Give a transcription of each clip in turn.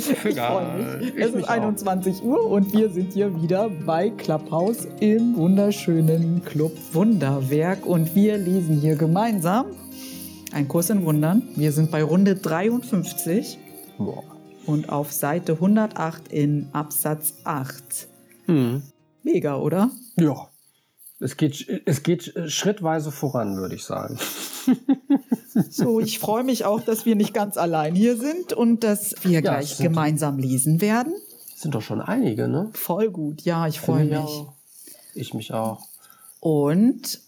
Ich freue mich. Es ist 21 Uhr und wir sind hier wieder bei Clubhouse im wunderschönen Club Wunderwerk und wir lesen hier gemeinsam ein Kurs in Wundern. Wir sind bei Runde 53 Boah. und auf Seite 108 in Absatz 8. Hm. Mega, oder? Ja. Es geht, es geht schrittweise voran, würde ich sagen. So, ich freue mich auch, dass wir nicht ganz allein hier sind und dass wir Ja, gleich gemeinsam lesen werden. Sind doch schon einige, ne? Voll gut, ja, ich freue mich. ich auch. Ich mich auch. Und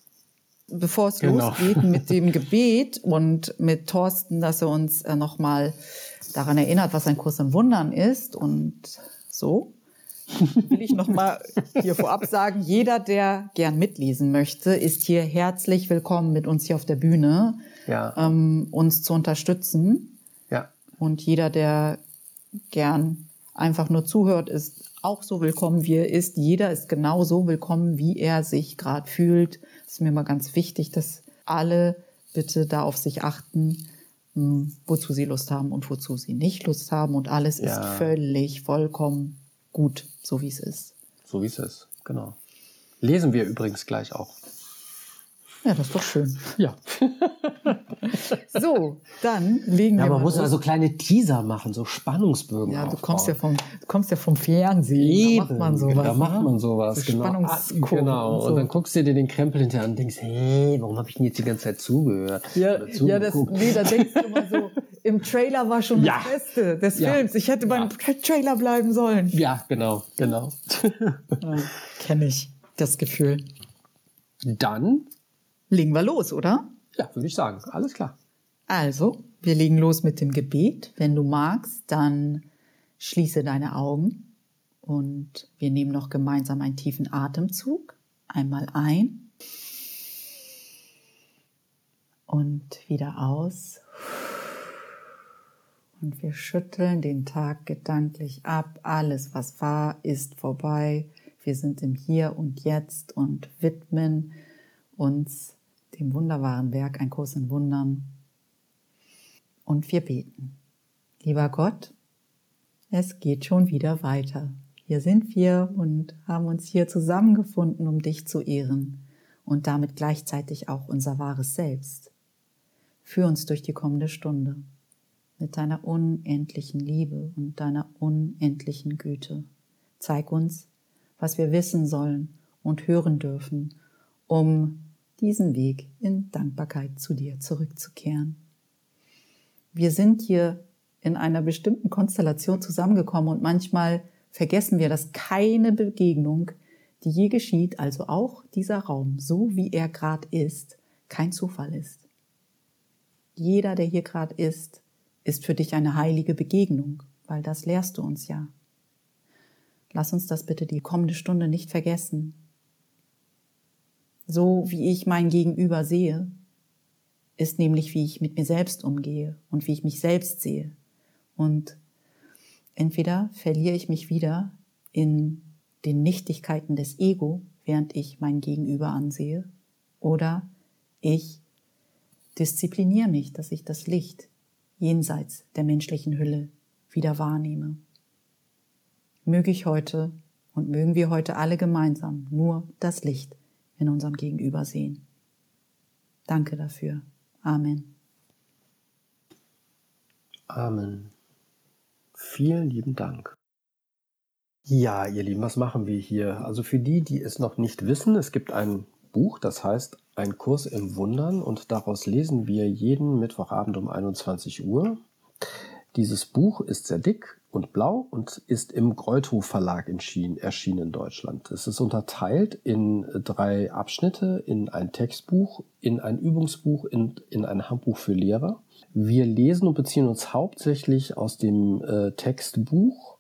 bevor es Genau. losgeht mit dem Gebet und mit Thorsten, dass er uns äh, nochmal daran erinnert, was ein Kurs im Wundern ist und so, will ich nochmal hier vorab sagen, jeder, der gern mitlesen möchte, ist hier herzlich willkommen mit uns hier auf der Bühne, Ja. ähm, uns zu unterstützen. Ja. Und jeder, der gern einfach nur zuhört, ist auch so willkommen, wie er ist. Jeder ist genauso willkommen, wie er sich gerade fühlt. Das ist mir mal ganz wichtig, dass alle bitte da auf sich achten, mh, wozu sie Lust haben und wozu sie nicht Lust haben. Und alles Ja. ist völlig, vollkommen gut, so wie es ist. So wie es ist. Genau. Lesen wir übrigens gleich auch. Ja, das ist doch schön. Ja. So, dann legen Ja, wir man mal muss los. also kleine Teaser machen, so Spannungsbögen. Ja, du aufbauen. kommst ja vom, du kommst ja vom Fernsehen. da macht man sowas. Da macht ne? man sowas, So genau. Spannungskurven genau. und Und, so. dann guckst du dir den Krempel hinterher an und denkst, hey, warum habe ich denn jetzt die ganze Zeit zugehört? Ja, ja das, nee, da denkst du immer so, im Trailer war schon Ja. das Beste des Ja. Films. Ich hätte beim Trailer bleiben sollen. ja, genau, genau. Ja, Kenne ich, das Gefühl. Dann, Legen wir los, oder? ja, würde ich sagen, alles klar. Also, wir legen los mit dem Gebet. Wenn du magst, dann schließe deine Augen und wir nehmen noch gemeinsam einen tiefen Atemzug. Einmal ein und wieder aus. Und wir schütteln den Tag gedanklich ab. Alles, was war, ist vorbei. Wir sind im Hier und Jetzt und widmen uns dem wunderbaren Werk Ein Kurs in Wundern. Und wir beten. Lieber Gott, es geht schon wieder weiter. Hier sind wir und haben uns hier zusammengefunden, um dich zu ehren und damit gleichzeitig auch unser wahres Selbst. Führ uns durch die kommende Stunde mit deiner unendlichen Liebe und deiner unendlichen Güte. Zeig uns, was wir wissen sollen und hören dürfen, um diesen Weg in Dankbarkeit zu dir zurückzukehren. Wir sind hier in einer bestimmten Konstellation zusammengekommen und manchmal vergessen wir, dass keine Begegnung, die je geschieht, also auch dieser Raum, so wie er gerade ist, kein Zufall ist. Jeder, der hier gerade ist, ist für dich eine heilige Begegnung, weil das lehrst du uns ja. Lass uns das bitte die kommende Stunde nicht vergessen. So wie ich mein Gegenüber sehe, ist nämlich, wie ich mit mir selbst umgehe und wie ich mich selbst sehe. Und entweder verliere ich mich wieder in den Nichtigkeiten des Ego, während ich mein Gegenüber ansehe, oder ich diszipliniere mich, dass ich das Licht jenseits der menschlichen Hülle wieder wahrnehme. Möge ich heute und mögen wir heute alle gemeinsam nur das Licht in unserem Gegenüber sehen. Danke dafür. Amen. Amen. Vielen lieben Dank. Ja, ihr Lieben, was machen wir hier? Also für die, die es noch nicht wissen, es gibt ein Buch, das heißt Ein Kurs im Wundern und daraus lesen wir jeden Mittwochabend um 21 Uhr. Dieses Buch ist sehr dick und blau und ist im Greuthof Verlag erschienen, in Deutschland. Es ist unterteilt in drei Abschnitte, in ein Textbuch, in ein Übungsbuch, in, in ein Handbuch für Lehrer. Wir lesen und beziehen uns hauptsächlich aus dem äh, Textbuch,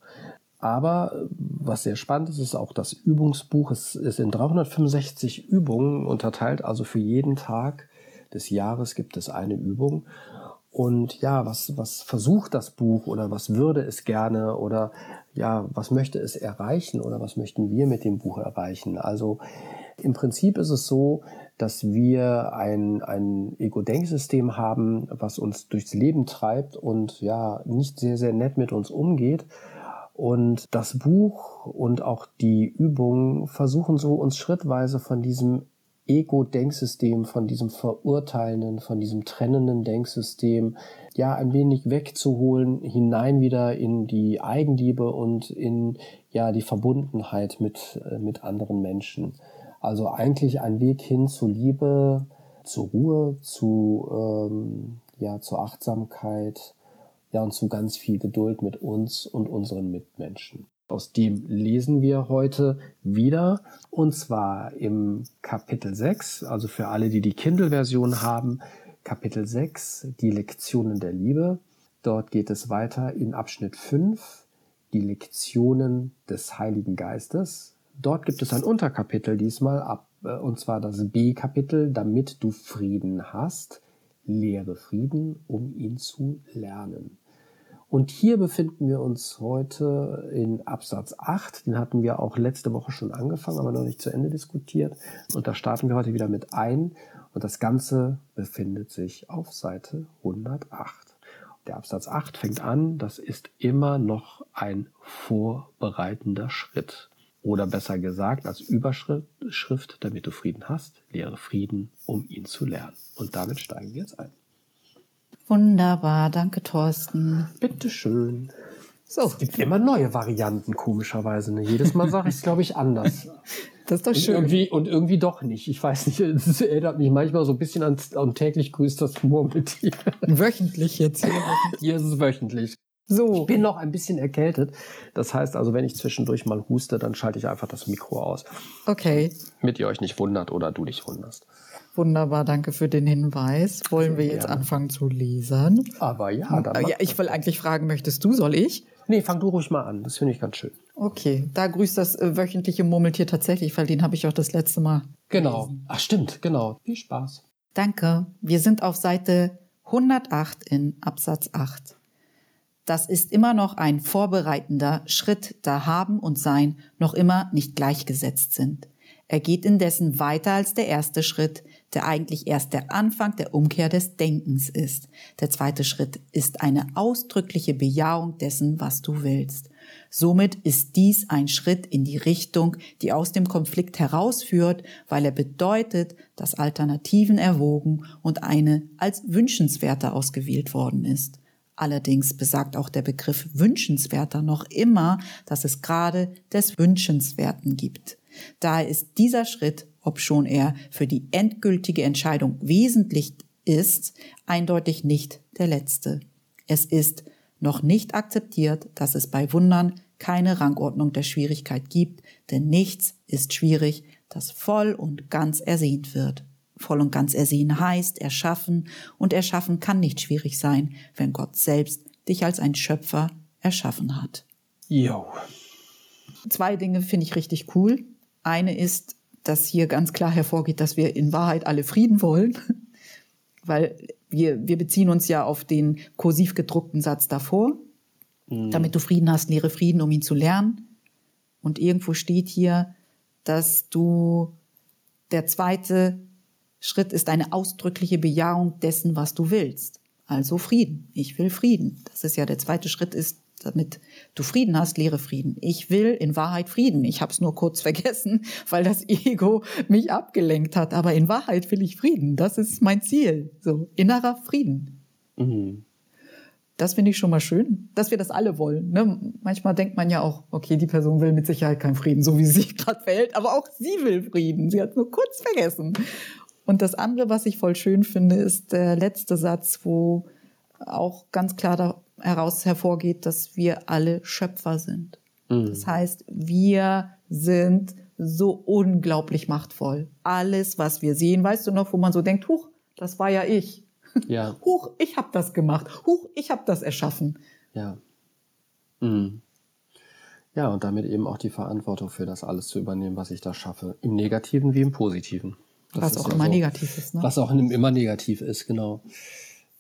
aber äh, was sehr spannend ist, ist auch das Übungsbuch. Es ist in 365 Übungen unterteilt, also für jeden Tag des Jahres gibt es eine Übung. Und ja, was, was versucht das Buch oder was würde es gerne oder ja, was möchte es erreichen oder was möchten wir mit dem Buch erreichen? Also im Prinzip ist es so, dass wir ein, ein Ego-Denksystem haben, was uns durchs Leben treibt und ja, nicht sehr, sehr nett mit uns umgeht. Und das Buch und auch die Übungen versuchen so uns schrittweise von diesem Ego-Denksystem, von diesem verurteilenden, von diesem trennenden Denksystem, ja, ein wenig wegzuholen, hinein wieder in die Eigenliebe und in, ja, die Verbundenheit mit, äh, mit anderen Menschen. Also eigentlich ein Weg hin zu Liebe, zur Ruhe, zu, ähm, ja, zur Achtsamkeit, ja, und zu ganz viel Geduld mit uns und unseren Mitmenschen. Aus dem lesen wir heute wieder, und zwar im Kapitel 6, also für alle, die die Kindle-Version haben, Kapitel 6, die Lektionen der Liebe. Dort geht es weiter in Abschnitt 5, die Lektionen des Heiligen Geistes. Dort gibt es ein Unterkapitel diesmal ab, äh, und zwar das B-Kapitel, damit du Frieden hast. Lehre Frieden, um ihn zu lernen. Und hier befinden wir uns heute in Absatz 8. Den hatten wir auch letzte Woche schon angefangen, aber noch nicht zu Ende diskutiert. Und da starten wir heute wieder mit ein. Und das Ganze befindet sich auf Seite 108. Der Absatz 8 fängt an, das ist immer noch ein vorbereitender Schritt. Oder besser gesagt, als Überschrift, damit du Frieden hast, lehre Frieden, um ihn zu lernen. Und damit steigen wir jetzt ein. Wunderbar, danke Thorsten. Bitteschön. So. Es gibt immer neue Varianten, komischerweise. Ne? Jedes Mal sage ich es, glaube ich, anders. Das ist doch schön. Und irgendwie, und irgendwie doch nicht. Ich weiß nicht, es erinnert mich manchmal so ein bisschen an, an täglich grüßt das Murmeltier. Wöchentlich jetzt hier. Ist es wöchentlich. So. Ich bin noch ein bisschen erkältet. Das heißt also, wenn ich zwischendurch mal huste, dann schalte ich einfach das Mikro aus. Okay. Damit ihr euch nicht wundert oder du dich wunderst. Wunderbar, danke für den Hinweis. Wollen wir jetzt anfangen zu lesen? Aber ja, dann. Ja, ich will eigentlich fragen, möchtest du, soll ich? Nee, fang du ruhig mal an. Das finde ich ganz schön. Okay, da grüßt das äh, wöchentliche Murmeltier tatsächlich, weil den habe ich auch das letzte Mal. Genau. Gelesen. Ach, stimmt, genau. Viel Spaß. Danke. Wir sind auf Seite 108 in Absatz 8. Das ist immer noch ein vorbereitender Schritt, da Haben und Sein noch immer nicht gleichgesetzt sind. Er geht indessen weiter als der erste Schritt, der eigentlich erst der Anfang der Umkehr des Denkens ist. Der zweite Schritt ist eine ausdrückliche Bejahung dessen, was du willst. Somit ist dies ein Schritt in die Richtung, die aus dem Konflikt herausführt, weil er bedeutet, dass Alternativen erwogen und eine als wünschenswerter ausgewählt worden ist. Allerdings besagt auch der Begriff wünschenswerter noch immer, dass es gerade des Wünschenswerten gibt. Daher ist dieser Schritt, obschon er für die endgültige Entscheidung wesentlich ist, eindeutig nicht der letzte. Es ist noch nicht akzeptiert, dass es bei Wundern keine Rangordnung der Schwierigkeit gibt, denn nichts ist schwierig, das voll und ganz ersehnt wird voll und ganz ersehen heißt, erschaffen, und erschaffen kann nicht schwierig sein, wenn Gott selbst dich als ein Schöpfer erschaffen hat. Jo. Zwei Dinge finde ich richtig cool. Eine ist, dass hier ganz klar hervorgeht, dass wir in Wahrheit alle Frieden wollen, weil wir, wir beziehen uns ja auf den kursiv gedruckten Satz davor. Mhm. Damit du Frieden hast, lehre Frieden, um ihn zu lernen. Und irgendwo steht hier, dass du der zweite Schritt ist eine ausdrückliche Bejahung dessen, was du willst. Also Frieden. Ich will Frieden. Das ist ja der zweite Schritt ist, damit du Frieden hast, lehre Frieden. Ich will in Wahrheit Frieden. Ich habe es nur kurz vergessen, weil das Ego mich abgelenkt hat. Aber in Wahrheit will ich Frieden. Das ist mein Ziel. So innerer Frieden. Mhm. Das finde ich schon mal schön, dass wir das alle wollen. Ne? Manchmal denkt man ja auch, okay, die Person will mit Sicherheit keinen Frieden, so wie sie sich gerade verhält, aber auch sie will Frieden. Sie hat nur kurz vergessen. Und das andere, was ich voll schön finde, ist der letzte Satz, wo auch ganz klar daraus hervorgeht, dass wir alle Schöpfer sind. Mhm. Das heißt, wir sind so unglaublich machtvoll. Alles, was wir sehen, weißt du noch, wo man so denkt, huch, das war ja ich. Ja. Huch, ich habe das gemacht. Huch, ich habe das erschaffen. Ja. Mhm. Ja, und damit eben auch die Verantwortung für das alles zu übernehmen, was ich da schaffe. Im Negativen wie im Positiven. Das was auch immer so, negativ ist. Ne? Was auch immer negativ ist, genau.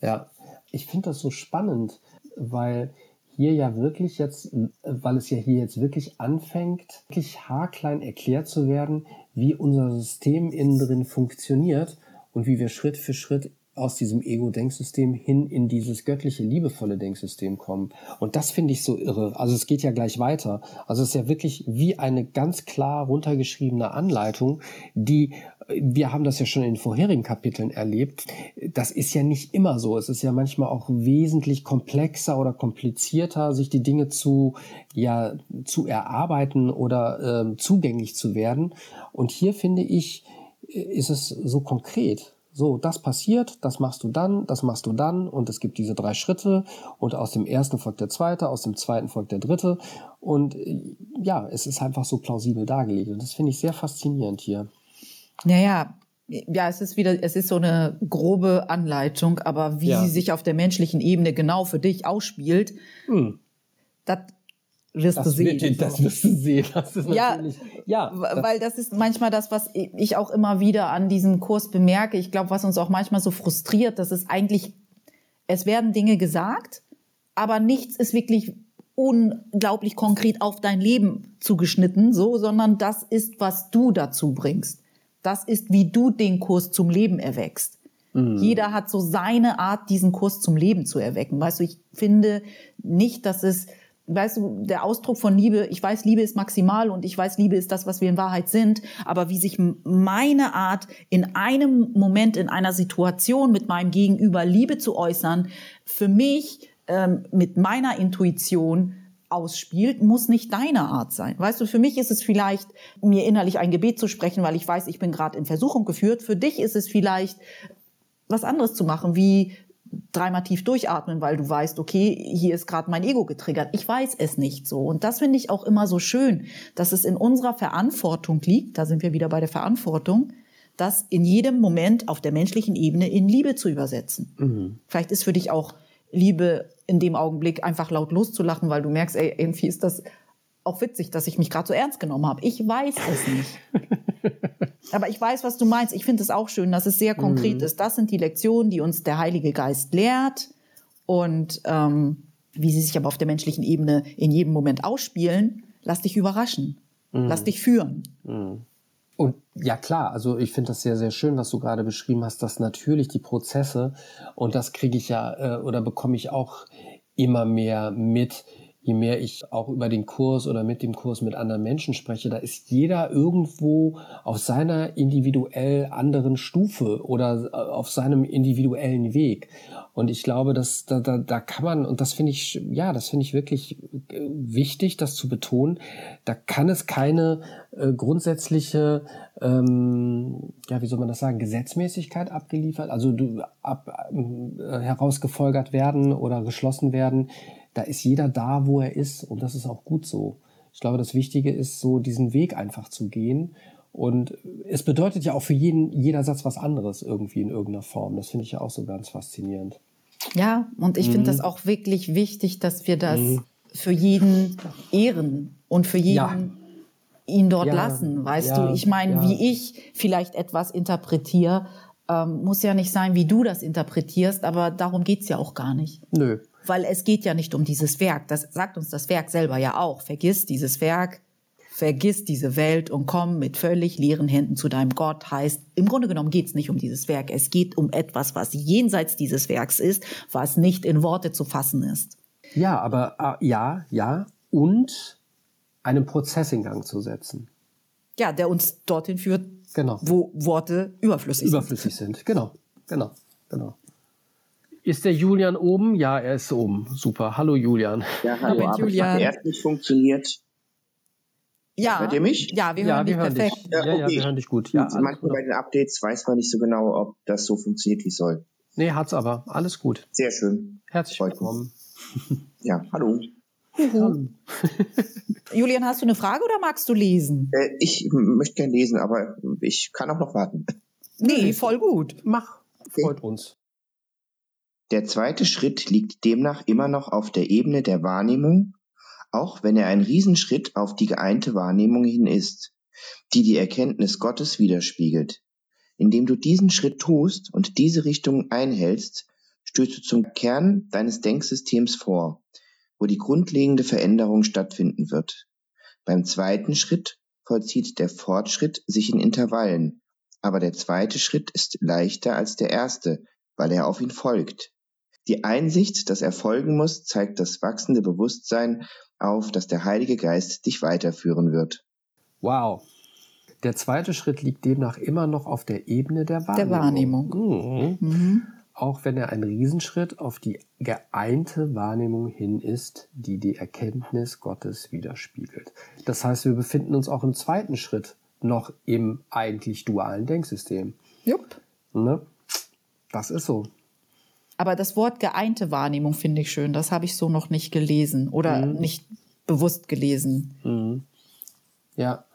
Ja, ich finde das so spannend, weil hier ja wirklich jetzt, weil es ja hier jetzt wirklich anfängt, wirklich haarklein erklärt zu werden, wie unser System innen drin funktioniert und wie wir Schritt für Schritt aus diesem Ego-Denksystem hin in dieses göttliche, liebevolle Denksystem kommen. Und das finde ich so irre. Also es geht ja gleich weiter. Also es ist ja wirklich wie eine ganz klar runtergeschriebene Anleitung, die, wir haben das ja schon in vorherigen Kapiteln erlebt, das ist ja nicht immer so. Es ist ja manchmal auch wesentlich komplexer oder komplizierter, sich die Dinge zu, ja, zu erarbeiten oder äh, zugänglich zu werden. Und hier finde ich, ist es so konkret so, das passiert, das machst du dann, das machst du dann und es gibt diese drei Schritte und aus dem ersten folgt der zweite, aus dem zweiten folgt der dritte und äh, ja, es ist einfach so plausibel dargelegt und das finde ich sehr faszinierend hier. Naja, ja, es ist wieder, es ist so eine grobe Anleitung, aber wie ja. sie sich auf der menschlichen Ebene genau für dich ausspielt, hm. das wirst das du sehen. Wird, das wirst du sehen. Das ist ja, ja, weil das ist manchmal das, was ich auch immer wieder an diesem Kurs bemerke. Ich glaube, was uns auch manchmal so frustriert, dass es eigentlich, es werden Dinge gesagt, aber nichts ist wirklich unglaublich konkret auf dein Leben zugeschnitten, so, sondern das ist, was du dazu bringst. Das ist, wie du den Kurs zum Leben erweckst. Mhm. Jeder hat so seine Art, diesen Kurs zum Leben zu erwecken. Weißt du, ich finde nicht, dass es weißt du, der Ausdruck von Liebe, ich weiß, Liebe ist maximal und ich weiß, Liebe ist das, was wir in Wahrheit sind, aber wie sich meine Art in einem Moment, in einer Situation mit meinem Gegenüber Liebe zu äußern, für mich ähm, mit meiner Intuition ausspielt, muss nicht deine Art sein. Weißt du, für mich ist es vielleicht, mir innerlich ein Gebet zu sprechen, weil ich weiß, ich bin gerade in Versuchung geführt. Für dich ist es vielleicht, was anderes zu machen, wie dreimal tief durchatmen, weil du weißt, okay, hier ist gerade mein Ego getriggert. Ich weiß es nicht so. Und das finde ich auch immer so schön, dass es in unserer Verantwortung liegt, da sind wir wieder bei der Verantwortung, das in jedem Moment auf der menschlichen Ebene in Liebe zu übersetzen. Mhm. Vielleicht ist für dich auch Liebe in dem Augenblick einfach laut loszulachen, weil du merkst, ey, irgendwie ist das auch witzig, dass ich mich gerade so ernst genommen habe. Ich weiß es nicht. Aber ich weiß, was du meinst. Ich finde es auch schön, dass es sehr konkret mhm. ist. Das sind die Lektionen, die uns der Heilige Geist lehrt und ähm, wie sie sich aber auf der menschlichen Ebene in jedem Moment ausspielen. Lass dich überraschen. Mhm. Lass dich führen. Mhm. Und ja klar, also ich finde das sehr, sehr schön, was du gerade beschrieben hast, dass natürlich die Prozesse, und das kriege ich ja äh, oder bekomme ich auch immer mehr mit, je mehr ich auch über den Kurs oder mit dem Kurs mit anderen Menschen spreche, da ist jeder irgendwo auf seiner individuell anderen Stufe oder äh, auf seinem individuellen Weg. Und ich glaube, dass da, da, da kann man, und das finde ich, ja, das finde ich wirklich äh, wichtig, das zu betonen, da kann es keine äh, grundsätzliche, ähm, ja, wie soll man das sagen, Gesetzmäßigkeit abgeliefert, also du, ab, äh, herausgefolgert werden oder geschlossen werden da ist jeder da, wo er ist und das ist auch gut so. Ich glaube, das Wichtige ist so, diesen Weg einfach zu gehen. Und es bedeutet ja auch für jeden, jeder Satz was anderes irgendwie in irgendeiner Form. Das finde ich ja auch so ganz faszinierend. Ja, und ich mhm. finde das auch wirklich wichtig, dass wir das mhm. für jeden ehren und für jeden ja. ihn dort ja. lassen. Weißt ja. du, ich meine, wie ich vielleicht etwas interpretiere, ähm, muss ja nicht sein, wie du das interpretierst, aber darum geht's ja auch gar nicht. Nö, weil es geht ja nicht um dieses Werk. Das sagt uns das Werk selber ja auch. Vergiss dieses Werk, vergiss diese Welt und komm mit völlig leeren Händen zu deinem Gott. Heißt, im Grunde genommen geht es nicht um dieses Werk. Es geht um etwas, was jenseits dieses Werks ist, was nicht in Worte zu fassen ist. Ja, aber äh, ja, ja. Und einen Prozess in Gang zu setzen. Ja, der uns dorthin führt, genau. wo Worte überflüssig, überflüssig sind. Überflüssig sind, genau, genau, genau. Ist der Julian oben? Ja, er ist oben. Super. Hallo Julian. Ja, hallo, aber Julian. es hat erst nicht funktioniert. Ja. Hört ihr mich? Ja, wir hören, ja, wir dich, hören perfekt. dich. Ja, okay. ja, wir hören dich gut. Ja, manchmal bei den Updates weiß man nicht so genau, ob das so funktioniert, wie es soll. Nee, hat's aber. Alles gut. Sehr schön. Herzlich Freut willkommen. Ja, hallo. hallo. Julian, hast du eine Frage oder magst du lesen? Äh, ich möchte gerne lesen, aber ich kann auch noch warten. Nee, voll gut. Mach. Freut uns. Der zweite Schritt liegt demnach immer noch auf der Ebene der Wahrnehmung, auch wenn er ein Riesenschritt auf die geeinte Wahrnehmung hin ist, die die Erkenntnis Gottes widerspiegelt. Indem du diesen Schritt tust und diese Richtung einhältst, stößt du zum Kern deines Denksystems vor, wo die grundlegende Veränderung stattfinden wird. Beim zweiten Schritt vollzieht der Fortschritt sich in Intervallen, aber der zweite Schritt ist leichter als der erste, weil er auf ihn folgt. Die Einsicht, dass er folgen muss, zeigt das wachsende Bewusstsein auf, dass der Heilige Geist dich weiterführen wird. Wow. Der zweite Schritt liegt demnach immer noch auf der Ebene der Wahrnehmung. Der Wahrnehmung. Mhm. Mhm. Auch wenn er ein Riesenschritt auf die geeinte Wahrnehmung hin ist, die die Erkenntnis Gottes widerspiegelt. Das heißt, wir befinden uns auch im zweiten Schritt noch im eigentlich dualen Denksystem. Jupp. Ne? Das ist so. Aber das Wort geeinte Wahrnehmung finde ich schön. Das habe ich so noch nicht gelesen oder mhm. nicht bewusst gelesen. Mhm. Ja.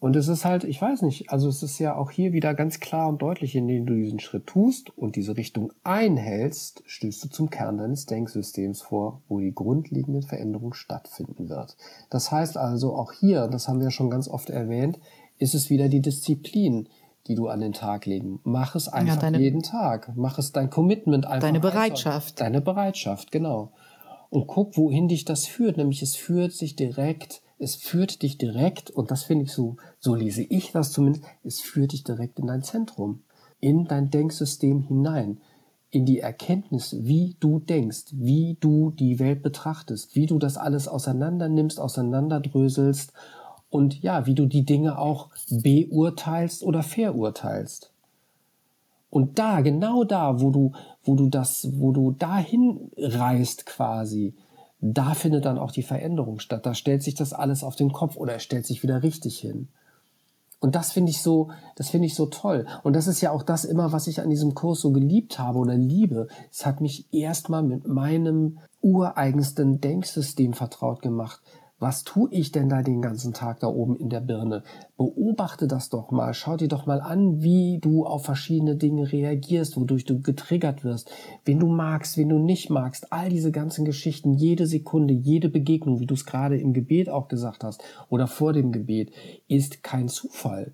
Und es ist halt, ich weiß nicht, also es ist ja auch hier wieder ganz klar und deutlich, indem du diesen Schritt tust und diese Richtung einhältst, stößt du zum Kern deines Denksystems vor, wo die grundlegende Veränderung stattfinden wird. Das heißt also auch hier, das haben wir schon ganz oft erwähnt, ist es wieder die Disziplin, die du an den Tag legen. Mach es einfach ja, deine, jeden Tag. Mach es dein Commitment einfach. Deine Bereitschaft. Einfach. Deine Bereitschaft, genau. Und guck, wohin dich das führt. Nämlich es führt sich direkt, es führt dich direkt, und das finde ich so, so lese ich das zumindest, es führt dich direkt in dein Zentrum, in dein Denksystem hinein, in die Erkenntnis, wie du denkst, wie du die Welt betrachtest, wie du das alles auseinander nimmst, auseinanderdröselst und ja, wie du die Dinge auch beurteilst oder verurteilst. Und da, genau da, wo du, wo du das, wo du dahin reist quasi, da findet dann auch die Veränderung statt. Da stellt sich das alles auf den Kopf oder er stellt sich wieder richtig hin. Und das finde ich so, das finde ich so toll. Und das ist ja auch das immer, was ich an diesem Kurs so geliebt habe oder liebe. Es hat mich erstmal mit meinem ureigensten Denksystem vertraut gemacht was tue ich denn da den ganzen Tag da oben in der Birne? Beobachte das doch mal, schau dir doch mal an, wie du auf verschiedene Dinge reagierst, wodurch du getriggert wirst, wen du magst, wen du nicht magst, all diese ganzen Geschichten, jede Sekunde, jede Begegnung, wie du es gerade im Gebet auch gesagt hast oder vor dem Gebet, ist kein Zufall.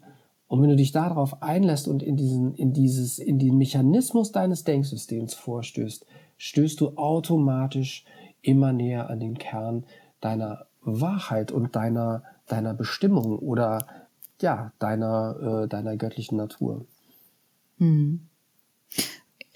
Und wenn du dich darauf einlässt und in diesen, in dieses, in den Mechanismus deines Denksystems vorstößt, stößt du automatisch immer näher an den Kern deiner Wahrheit und deiner, deiner Bestimmung oder ja, deiner, äh, deiner göttlichen Natur. Hm.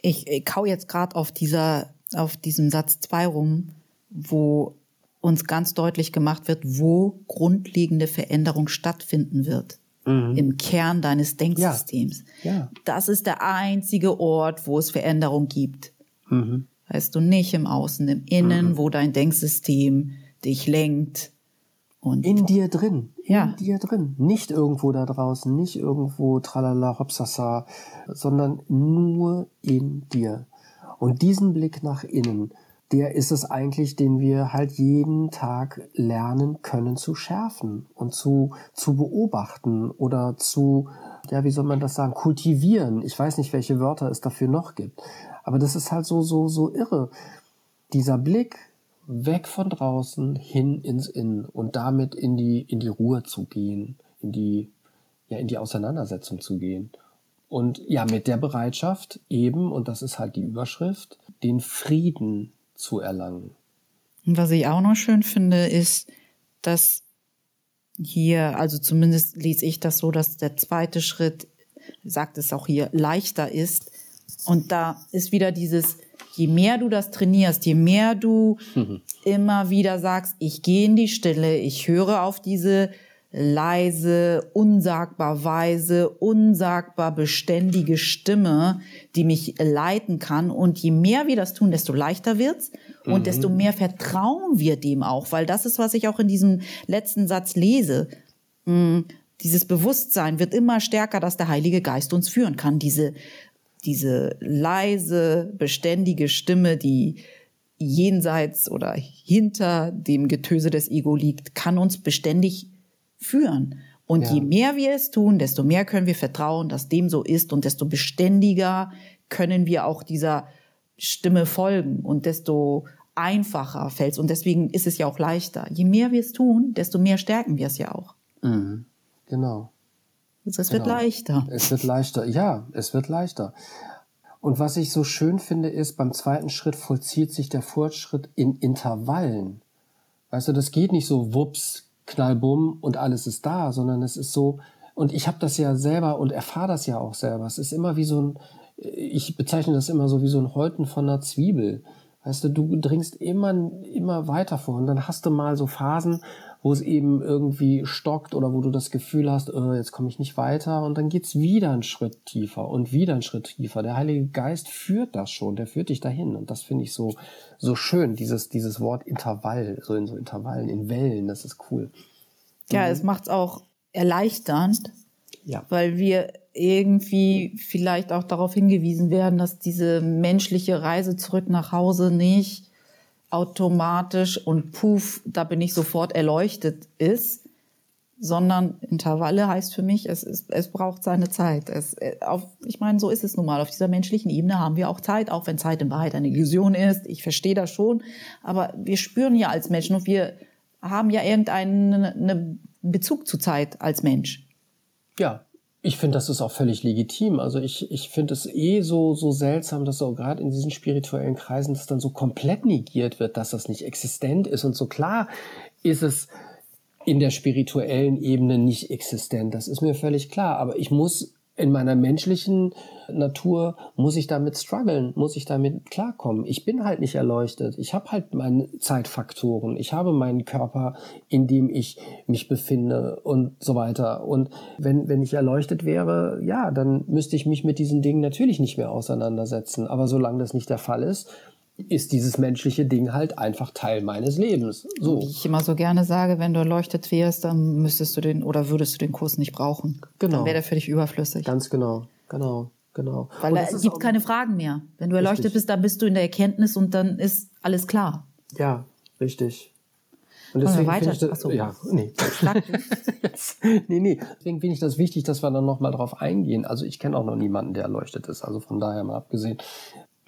Ich, ich kau jetzt gerade auf dieser, auf diesem Satz 2 rum, wo uns ganz deutlich gemacht wird, wo grundlegende Veränderung stattfinden wird. Mhm. Im Kern deines Denksystems. Ja. ja. Das ist der einzige Ort, wo es Veränderung gibt. Mhm. Weißt du, nicht im Außen, im Innen, mhm. wo dein Denksystem dich lenkt. Und in dir drin, in ja. dir drin. Nicht irgendwo da draußen, nicht irgendwo tralala hopsasa, sondern nur in dir. Und diesen Blick nach innen, der ist es eigentlich, den wir halt jeden Tag lernen können zu schärfen und zu, zu beobachten oder zu, ja, wie soll man das sagen, kultivieren. Ich weiß nicht, welche Wörter es dafür noch gibt. Aber das ist halt so, so, so irre. Dieser Blick weg von draußen hin ins Innen und damit in die, in die Ruhe zu gehen, in die, ja, in die Auseinandersetzung zu gehen. Und ja, mit der Bereitschaft eben, und das ist halt die Überschrift, den Frieden zu erlangen. Und was ich auch noch schön finde, ist, dass hier, also zumindest lese ich das so, dass der zweite Schritt, sagt es auch hier, leichter ist. Und da ist wieder dieses, je mehr du das trainierst, je mehr du mhm. immer wieder sagst, ich gehe in die Stille, ich höre auf diese leise, unsagbar weise, unsagbar beständige Stimme, die mich leiten kann. Und je mehr wir das tun, desto leichter wird's und mhm. desto mehr vertrauen wir dem auch, weil das ist, was ich auch in diesem letzten Satz lese. Hm, dieses Bewusstsein wird immer stärker, dass der Heilige Geist uns führen kann. Diese diese leise, beständige Stimme, die jenseits oder hinter dem Getöse des Ego liegt, kann uns beständig führen. Und ja. je mehr wir es tun, desto mehr können wir vertrauen, dass dem so ist und desto beständiger können wir auch dieser Stimme folgen und desto einfacher fällt es. Und deswegen ist es ja auch leichter. Je mehr wir es tun, desto mehr stärken wir es ja auch. Mhm. Genau. Also es genau. wird leichter. Es wird leichter, ja, es wird leichter. Und was ich so schön finde, ist, beim zweiten Schritt vollzieht sich der Fortschritt in Intervallen. Weißt du, das geht nicht so wups, knallbumm und alles ist da, sondern es ist so, und ich habe das ja selber und erfahre das ja auch selber. Es ist immer wie so ein, ich bezeichne das immer so wie so ein Häuten von einer Zwiebel. Weißt du, du dringst immer, immer weiter vor und dann hast du mal so Phasen, wo es eben irgendwie stockt oder wo du das Gefühl hast, oh, jetzt komme ich nicht weiter und dann geht's wieder einen Schritt tiefer und wieder einen Schritt tiefer. Der Heilige Geist führt das schon, der führt dich dahin und das finde ich so so schön, dieses dieses Wort Intervall, so in so Intervallen, in Wellen, das ist cool. Ja, mhm. es macht's auch erleichternd, ja. weil wir irgendwie vielleicht auch darauf hingewiesen werden, dass diese menschliche Reise zurück nach Hause nicht automatisch und puff, da bin ich sofort erleuchtet ist, sondern Intervalle heißt für mich, es, ist, es braucht seine Zeit. Es, äh, auf, ich meine, so ist es nun mal. Auf dieser menschlichen Ebene haben wir auch Zeit, auch wenn Zeit in Wahrheit eine Illusion ist. Ich verstehe das schon. Aber wir spüren ja als Menschen und wir haben ja irgendeinen Bezug zu Zeit als Mensch. Ja, ich finde, das ist auch völlig legitim. Also ich, ich finde es eh so, so seltsam, dass so gerade in diesen spirituellen Kreisen das dann so komplett negiert wird, dass das nicht existent ist. Und so klar ist es in der spirituellen Ebene nicht existent. Das ist mir völlig klar. Aber ich muss in meiner menschlichen Natur muss ich damit strugglen, muss ich damit klarkommen. Ich bin halt nicht erleuchtet. Ich habe halt meine Zeitfaktoren. Ich habe meinen Körper, in dem ich mich befinde und so weiter. Und wenn, wenn ich erleuchtet wäre, ja, dann müsste ich mich mit diesen Dingen natürlich nicht mehr auseinandersetzen. Aber solange das nicht der Fall ist, ist dieses menschliche Ding halt einfach Teil meines Lebens. So. Wie ich immer so gerne sage, wenn du erleuchtet wärst, dann müsstest du den oder würdest du den Kurs nicht brauchen. Genau. Dann wäre der für dich überflüssig. Ganz genau, genau, genau. Weil es gibt keine Fragen mehr. Wenn du erleuchtet richtig. bist, dann bist du in der Erkenntnis und dann ist alles klar. Ja, richtig. Und deswegen finde ich das, so. ja, nee. nee, nee. Deswegen finde ich das wichtig, dass wir dann nochmal drauf eingehen. Also ich kenne auch noch niemanden, der erleuchtet ist. Also von daher mal abgesehen,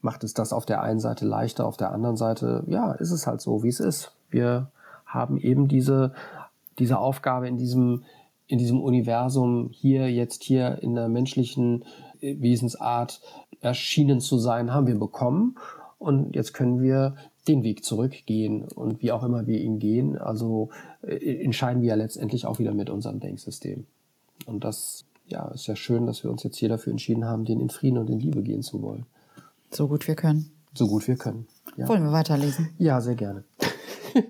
macht es das auf der einen Seite leichter, auf der anderen Seite, ja, ist es halt so, wie es ist. Wir haben eben diese, diese Aufgabe in diesem, in diesem Universum hier, jetzt hier in der menschlichen äh, Wesensart erschienen zu sein, haben wir bekommen. Und jetzt können wir den Weg zurückgehen und wie auch immer wir ihn gehen, also äh, entscheiden wir ja letztendlich auch wieder mit unserem Denksystem. Und das ja, ist ja schön, dass wir uns jetzt hier dafür entschieden haben, den in Frieden und in Liebe gehen zu wollen. So gut wir können. So gut wir können. Ja. Wollen wir weiterlesen? Ja, sehr gerne.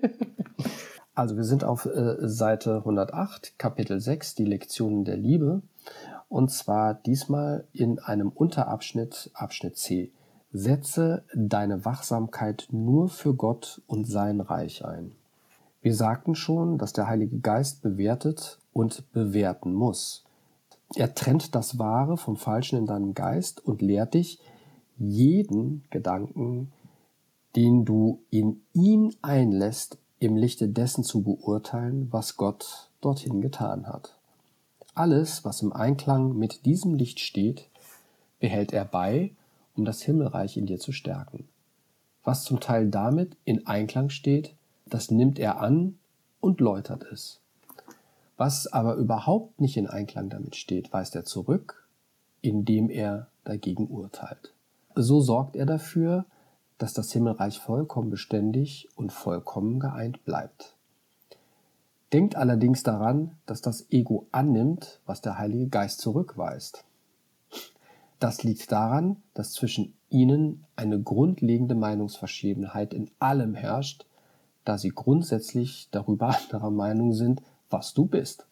also wir sind auf äh, Seite 108, Kapitel 6, die Lektionen der Liebe. Und zwar diesmal in einem Unterabschnitt, Abschnitt C. Setze deine Wachsamkeit nur für Gott und sein Reich ein. Wir sagten schon, dass der Heilige Geist bewertet und bewerten muss. Er trennt das Wahre vom Falschen in deinem Geist und lehrt dich, jeden Gedanken, den du in ihn einlässt, im Lichte dessen zu beurteilen, was Gott dorthin getan hat. Alles, was im Einklang mit diesem Licht steht, behält er bei, um das Himmelreich in dir zu stärken. Was zum Teil damit in Einklang steht, das nimmt er an und läutert es. Was aber überhaupt nicht in Einklang damit steht, weist er zurück, indem er dagegen urteilt. So sorgt er dafür, dass das Himmelreich vollkommen beständig und vollkommen geeint bleibt. Denkt allerdings daran, dass das Ego annimmt, was der Heilige Geist zurückweist. Das liegt daran, dass zwischen ihnen eine grundlegende Meinungsverschiedenheit in allem herrscht, da sie grundsätzlich darüber anderer Meinung sind, was du bist.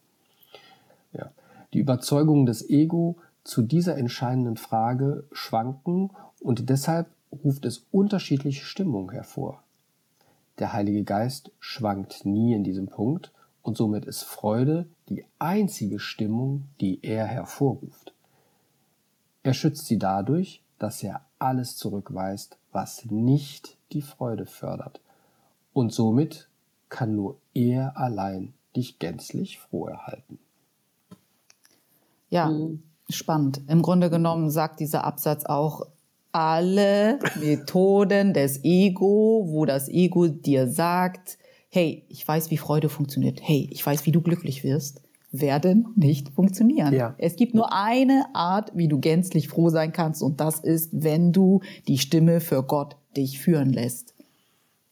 Ja. Die Überzeugungen des Ego zu dieser entscheidenden Frage schwanken und deshalb ruft es unterschiedliche Stimmungen hervor. Der Heilige Geist schwankt nie in diesem Punkt und somit ist Freude die einzige Stimmung, die er hervorruft. Er schützt sie dadurch, dass er alles zurückweist, was nicht die Freude fördert. Und somit kann nur er allein dich gänzlich froh erhalten. Ja, mhm. Spannend. Im Grunde genommen sagt dieser Absatz auch, alle Methoden des Ego, wo das Ego dir sagt, hey, ich weiß, wie Freude funktioniert. Hey, ich weiß, wie du glücklich wirst. werden nicht funktionieren. Ja. Es gibt nur eine Art, wie du gänzlich froh sein kannst, und das ist, wenn du die Stimme für Gott dich führen lässt.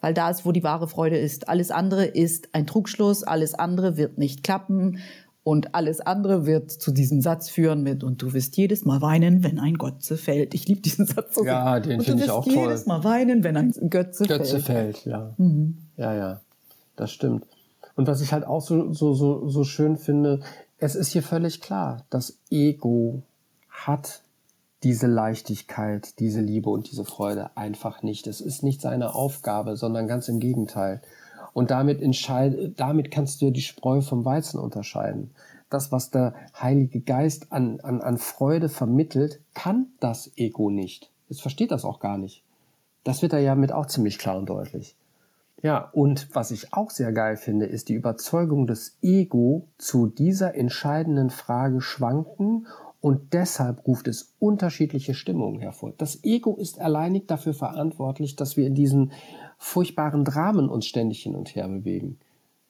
Weil da ist, wo die wahre Freude ist. Alles andere ist ein Trugschluss, alles andere wird nicht klappen und alles andere wird zu diesem Satz führen mit und du wirst jedes Mal weinen, wenn ein Götze fällt. Ich liebe diesen Satz so Ja, den finde ich Du auch wirst toll. jedes Mal weinen, wenn ein Götze, Götze fällt. fällt, ja. Ja, ja, das stimmt. Und was ich halt auch so, so, so, so schön finde, es ist hier völlig klar, das Ego hat diese Leichtigkeit, diese Liebe und diese Freude einfach nicht. Es ist nicht seine Aufgabe, sondern ganz im Gegenteil. Und damit, entscheid, damit kannst du die Spreu vom Weizen unterscheiden. Das, was der Heilige Geist an, an, an Freude vermittelt, kann das Ego nicht. Es versteht das auch gar nicht. Das wird er ja mit auch ziemlich klar und deutlich. Ja, und was ich auch sehr geil finde, ist die Überzeugung des Ego zu dieser entscheidenden Frage schwanken und deshalb ruft es unterschiedliche Stimmungen hervor. Das Ego ist alleinig dafür verantwortlich, dass wir in diesen furchtbaren Dramen uns ständig hin und her bewegen.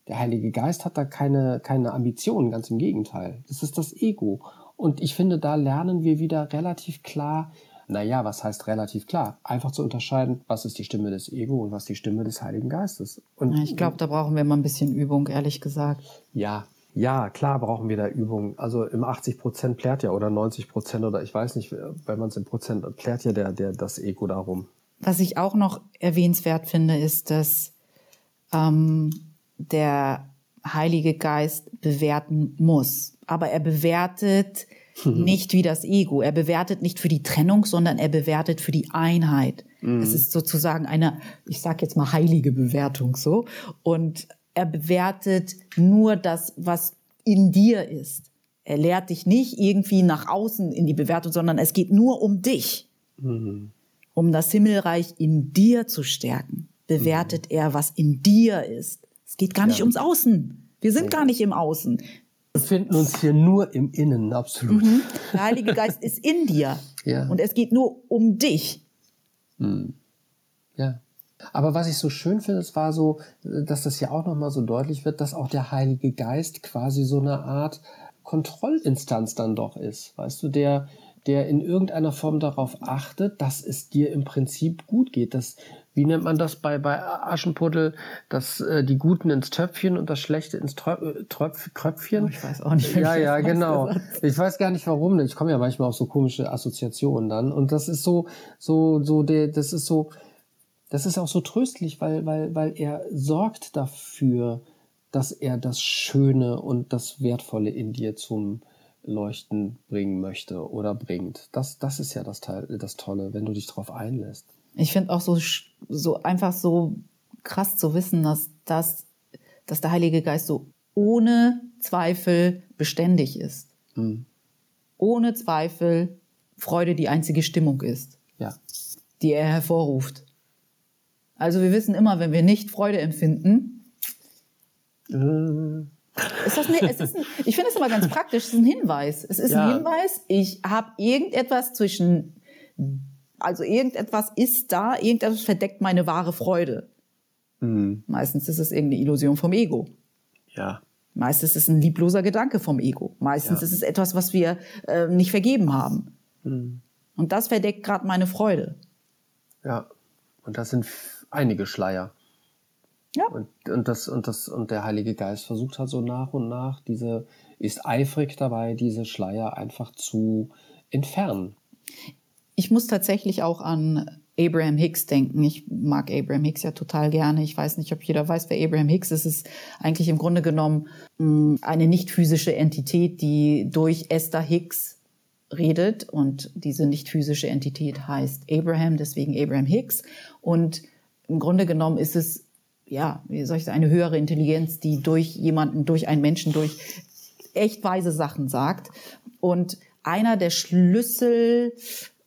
Der Heilige Geist hat da keine, keine Ambitionen, ganz im Gegenteil. Das ist das Ego. Und ich finde, da lernen wir wieder relativ klar, naja, was heißt relativ klar? Einfach zu unterscheiden, was ist die Stimme des Ego und was die Stimme des Heiligen Geistes. Und Ich glaube, da brauchen wir mal ein bisschen Übung, ehrlich gesagt. ja, ja, klar brauchen wir da Übung. Also im 80 Prozent plärt ja oder 90 Prozent oder ich weiß nicht, wenn man es in Prozent plärt ja der, der, das Ego darum. Was ich auch noch erwähnenswert finde, ist, dass ähm, der Heilige Geist bewerten muss. Aber er bewertet nicht wie das Ego. Er bewertet nicht für die Trennung, sondern er bewertet für die Einheit. Es ist sozusagen eine, ich sage jetzt mal heilige Bewertung so. Und er bewertet nur das, was in dir ist. Er lehrt dich nicht irgendwie nach außen in die Bewertung, sondern es geht nur um dich um das Himmelreich in dir zu stärken, bewertet er, was in dir ist. Es geht gar nicht Ja. ums Außen. Wir sind gar nicht im Außen. Wir befinden uns hier nur im Innen, absolut. Der Heilige Geist ist in dir. Ja. Und es geht nur um dich. Ja. Aber was ich so schön finde, es war so, dass das ja auch nochmal so deutlich wird, dass auch der Heilige Geist quasi so eine Art Kontrollinstanz dann doch ist. Weißt du, der, der in irgendeiner Form darauf achtet, dass es dir im Prinzip gut geht. Das, wie nennt man das bei, bei Aschenputtel, dass äh, die Guten ins Töpfchen und das Schlechte ins Tröp, äh, Tröpf, Kröpfchen? Oh, ich weiß auch nicht, Ja, ja, genau. Ich weiß gar nicht warum. Ich komme ja manchmal auf so komische Assoziationen dann. Und das ist so, so, so, der, das ist so, das ist auch so tröstlich, weil, weil, weil er sorgt dafür, dass er das Schöne und das Wertvolle in dir zum Leuchten bringen möchte oder bringt. Das, das ist ja das, Teil, das Tolle, wenn du dich darauf einlässt. Ich finde auch so, so einfach so krass zu wissen, dass, das, dass der Heilige Geist so ohne Zweifel beständig ist. Hm. Ohne Zweifel Freude die einzige Stimmung ist. Ja. die er hervorruft. Also wir wissen immer, wenn wir nicht Freude empfinden, Äh, ist das nicht, es ist ein, ich finde es immer ganz praktisch, es ist ein Hinweis. Es ist Ja. ein Hinweis, ich habe irgendetwas zwischen, also irgendetwas ist da, irgendetwas verdeckt meine wahre Freude. hm. Meistens ist es irgendeine Illusion vom Ego. Ja. Meistens ist es ein liebloser Gedanke vom Ego. Meistens Ja. ist es etwas, was wir äh, nicht vergeben haben. Hm. Und das verdeckt gerade meine Freude. Ja. Und das sind einige Schleier. Ja. Und, und, das, und, das, und der Heilige Geist versucht halt so nach und nach, diese, ist eifrig dabei, diese Schleier einfach zu entfernen. Ich muss tatsächlich auch an Abraham Hicks denken. Ich mag Abraham Hicks ja total gerne. Ich weiß nicht, ob jeder weiß, wer Abraham Hicks ist. Es ist eigentlich im Grunde genommen mh, eine nicht physische Entität, die durch Esther Hicks redet. Und diese nicht physische Entität heißt Abraham, deswegen Abraham Hicks. Und im Grunde genommen ist es, ja, wie soll ich sagen, eine höhere Intelligenz, die durch jemanden, durch einen Menschen, durch echt weise Sachen sagt. Und einer der Schlüssel,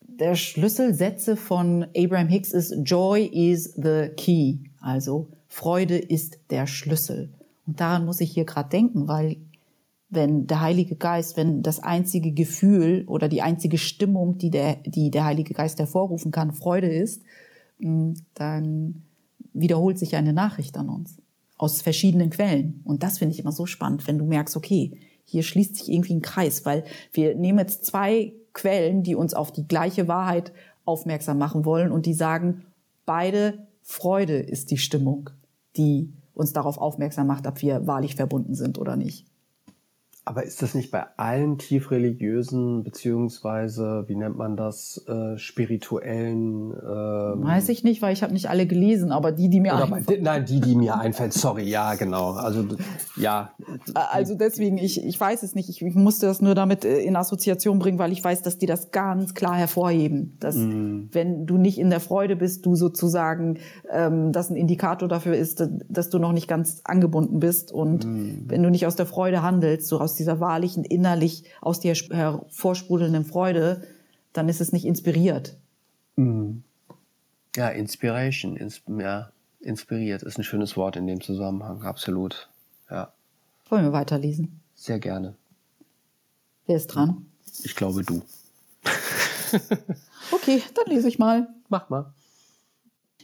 der Schlüsselsätze von Abraham Hicks ist Joy is the key. Also Freude ist der Schlüssel. Und daran muss ich hier gerade denken, weil wenn der Heilige Geist, wenn das einzige Gefühl oder die einzige Stimmung, die der, die der Heilige Geist hervorrufen kann, Freude ist, mh, dann wiederholt sich eine Nachricht an uns aus verschiedenen Quellen. Und das finde ich immer so spannend, wenn du merkst, okay, hier schließt sich irgendwie ein Kreis, weil wir nehmen jetzt zwei Quellen, die uns auf die gleiche Wahrheit aufmerksam machen wollen und die sagen, beide Freude ist die Stimmung, die uns darauf aufmerksam macht, ob wir wahrlich verbunden sind oder nicht. Aber ist das nicht bei allen tiefreligiösen beziehungsweise wie nennt man das äh, spirituellen? Ähm, Weiß ich nicht, weil ich habe nicht alle gelesen, aber die, die mir bei, nein, die, die mir einfällt. Sorry, ja, genau. Also ja. Also deswegen, ich, ich weiß es nicht. Ich, ich musste das nur damit äh, in Assoziation bringen, weil ich weiß, dass die das ganz klar hervorheben, dass mm. wenn du nicht in der Freude bist, du sozusagen ähm, das ein Indikator dafür ist, dass du noch nicht ganz angebunden bist und mm. wenn du nicht aus der Freude handelst, so aus dieser wahrlichen, innerlich aus dir hervorsprudelnden Freude, dann ist es nicht inspiriert. Mhm. Ja, Inspiration, ins, ja, inspiriert ist ein schönes Wort in dem Zusammenhang, absolut. Ja. Wollen wir weiterlesen? Sehr gerne. Wer ist dran? Ich glaube du. okay, dann lese ich mal. Mach mal.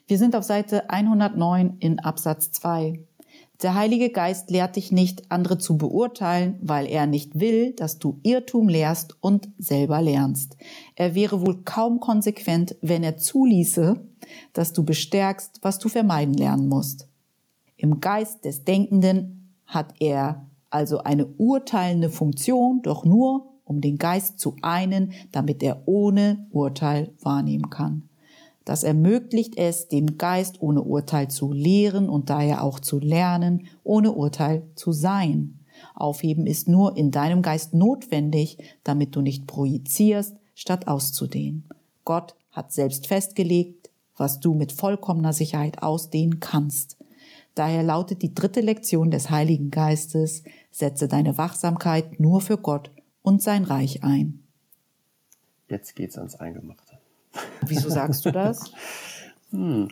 Wir sind auf Seite 109 in Absatz 2. Der Heilige Geist lehrt dich nicht, andere zu beurteilen, weil er nicht will, dass du Irrtum lehrst und selber lernst. Er wäre wohl kaum konsequent, wenn er zuließe, dass du bestärkst, was du vermeiden lernen musst. Im Geist des Denkenden hat er also eine urteilende Funktion, doch nur, um den Geist zu einen, damit er ohne Urteil wahrnehmen kann. Das ermöglicht es, dem Geist ohne Urteil zu lehren und daher auch zu lernen, ohne Urteil zu sein. Aufheben ist nur in deinem Geist notwendig, damit du nicht projizierst, statt auszudehnen. Gott hat selbst festgelegt, was du mit vollkommener Sicherheit ausdehnen kannst. Daher lautet die dritte Lektion des Heiligen Geistes, setze deine Wachsamkeit nur für Gott und sein Reich ein. Jetzt geht's ans Eingemachte. Wieso sagst du das? hm,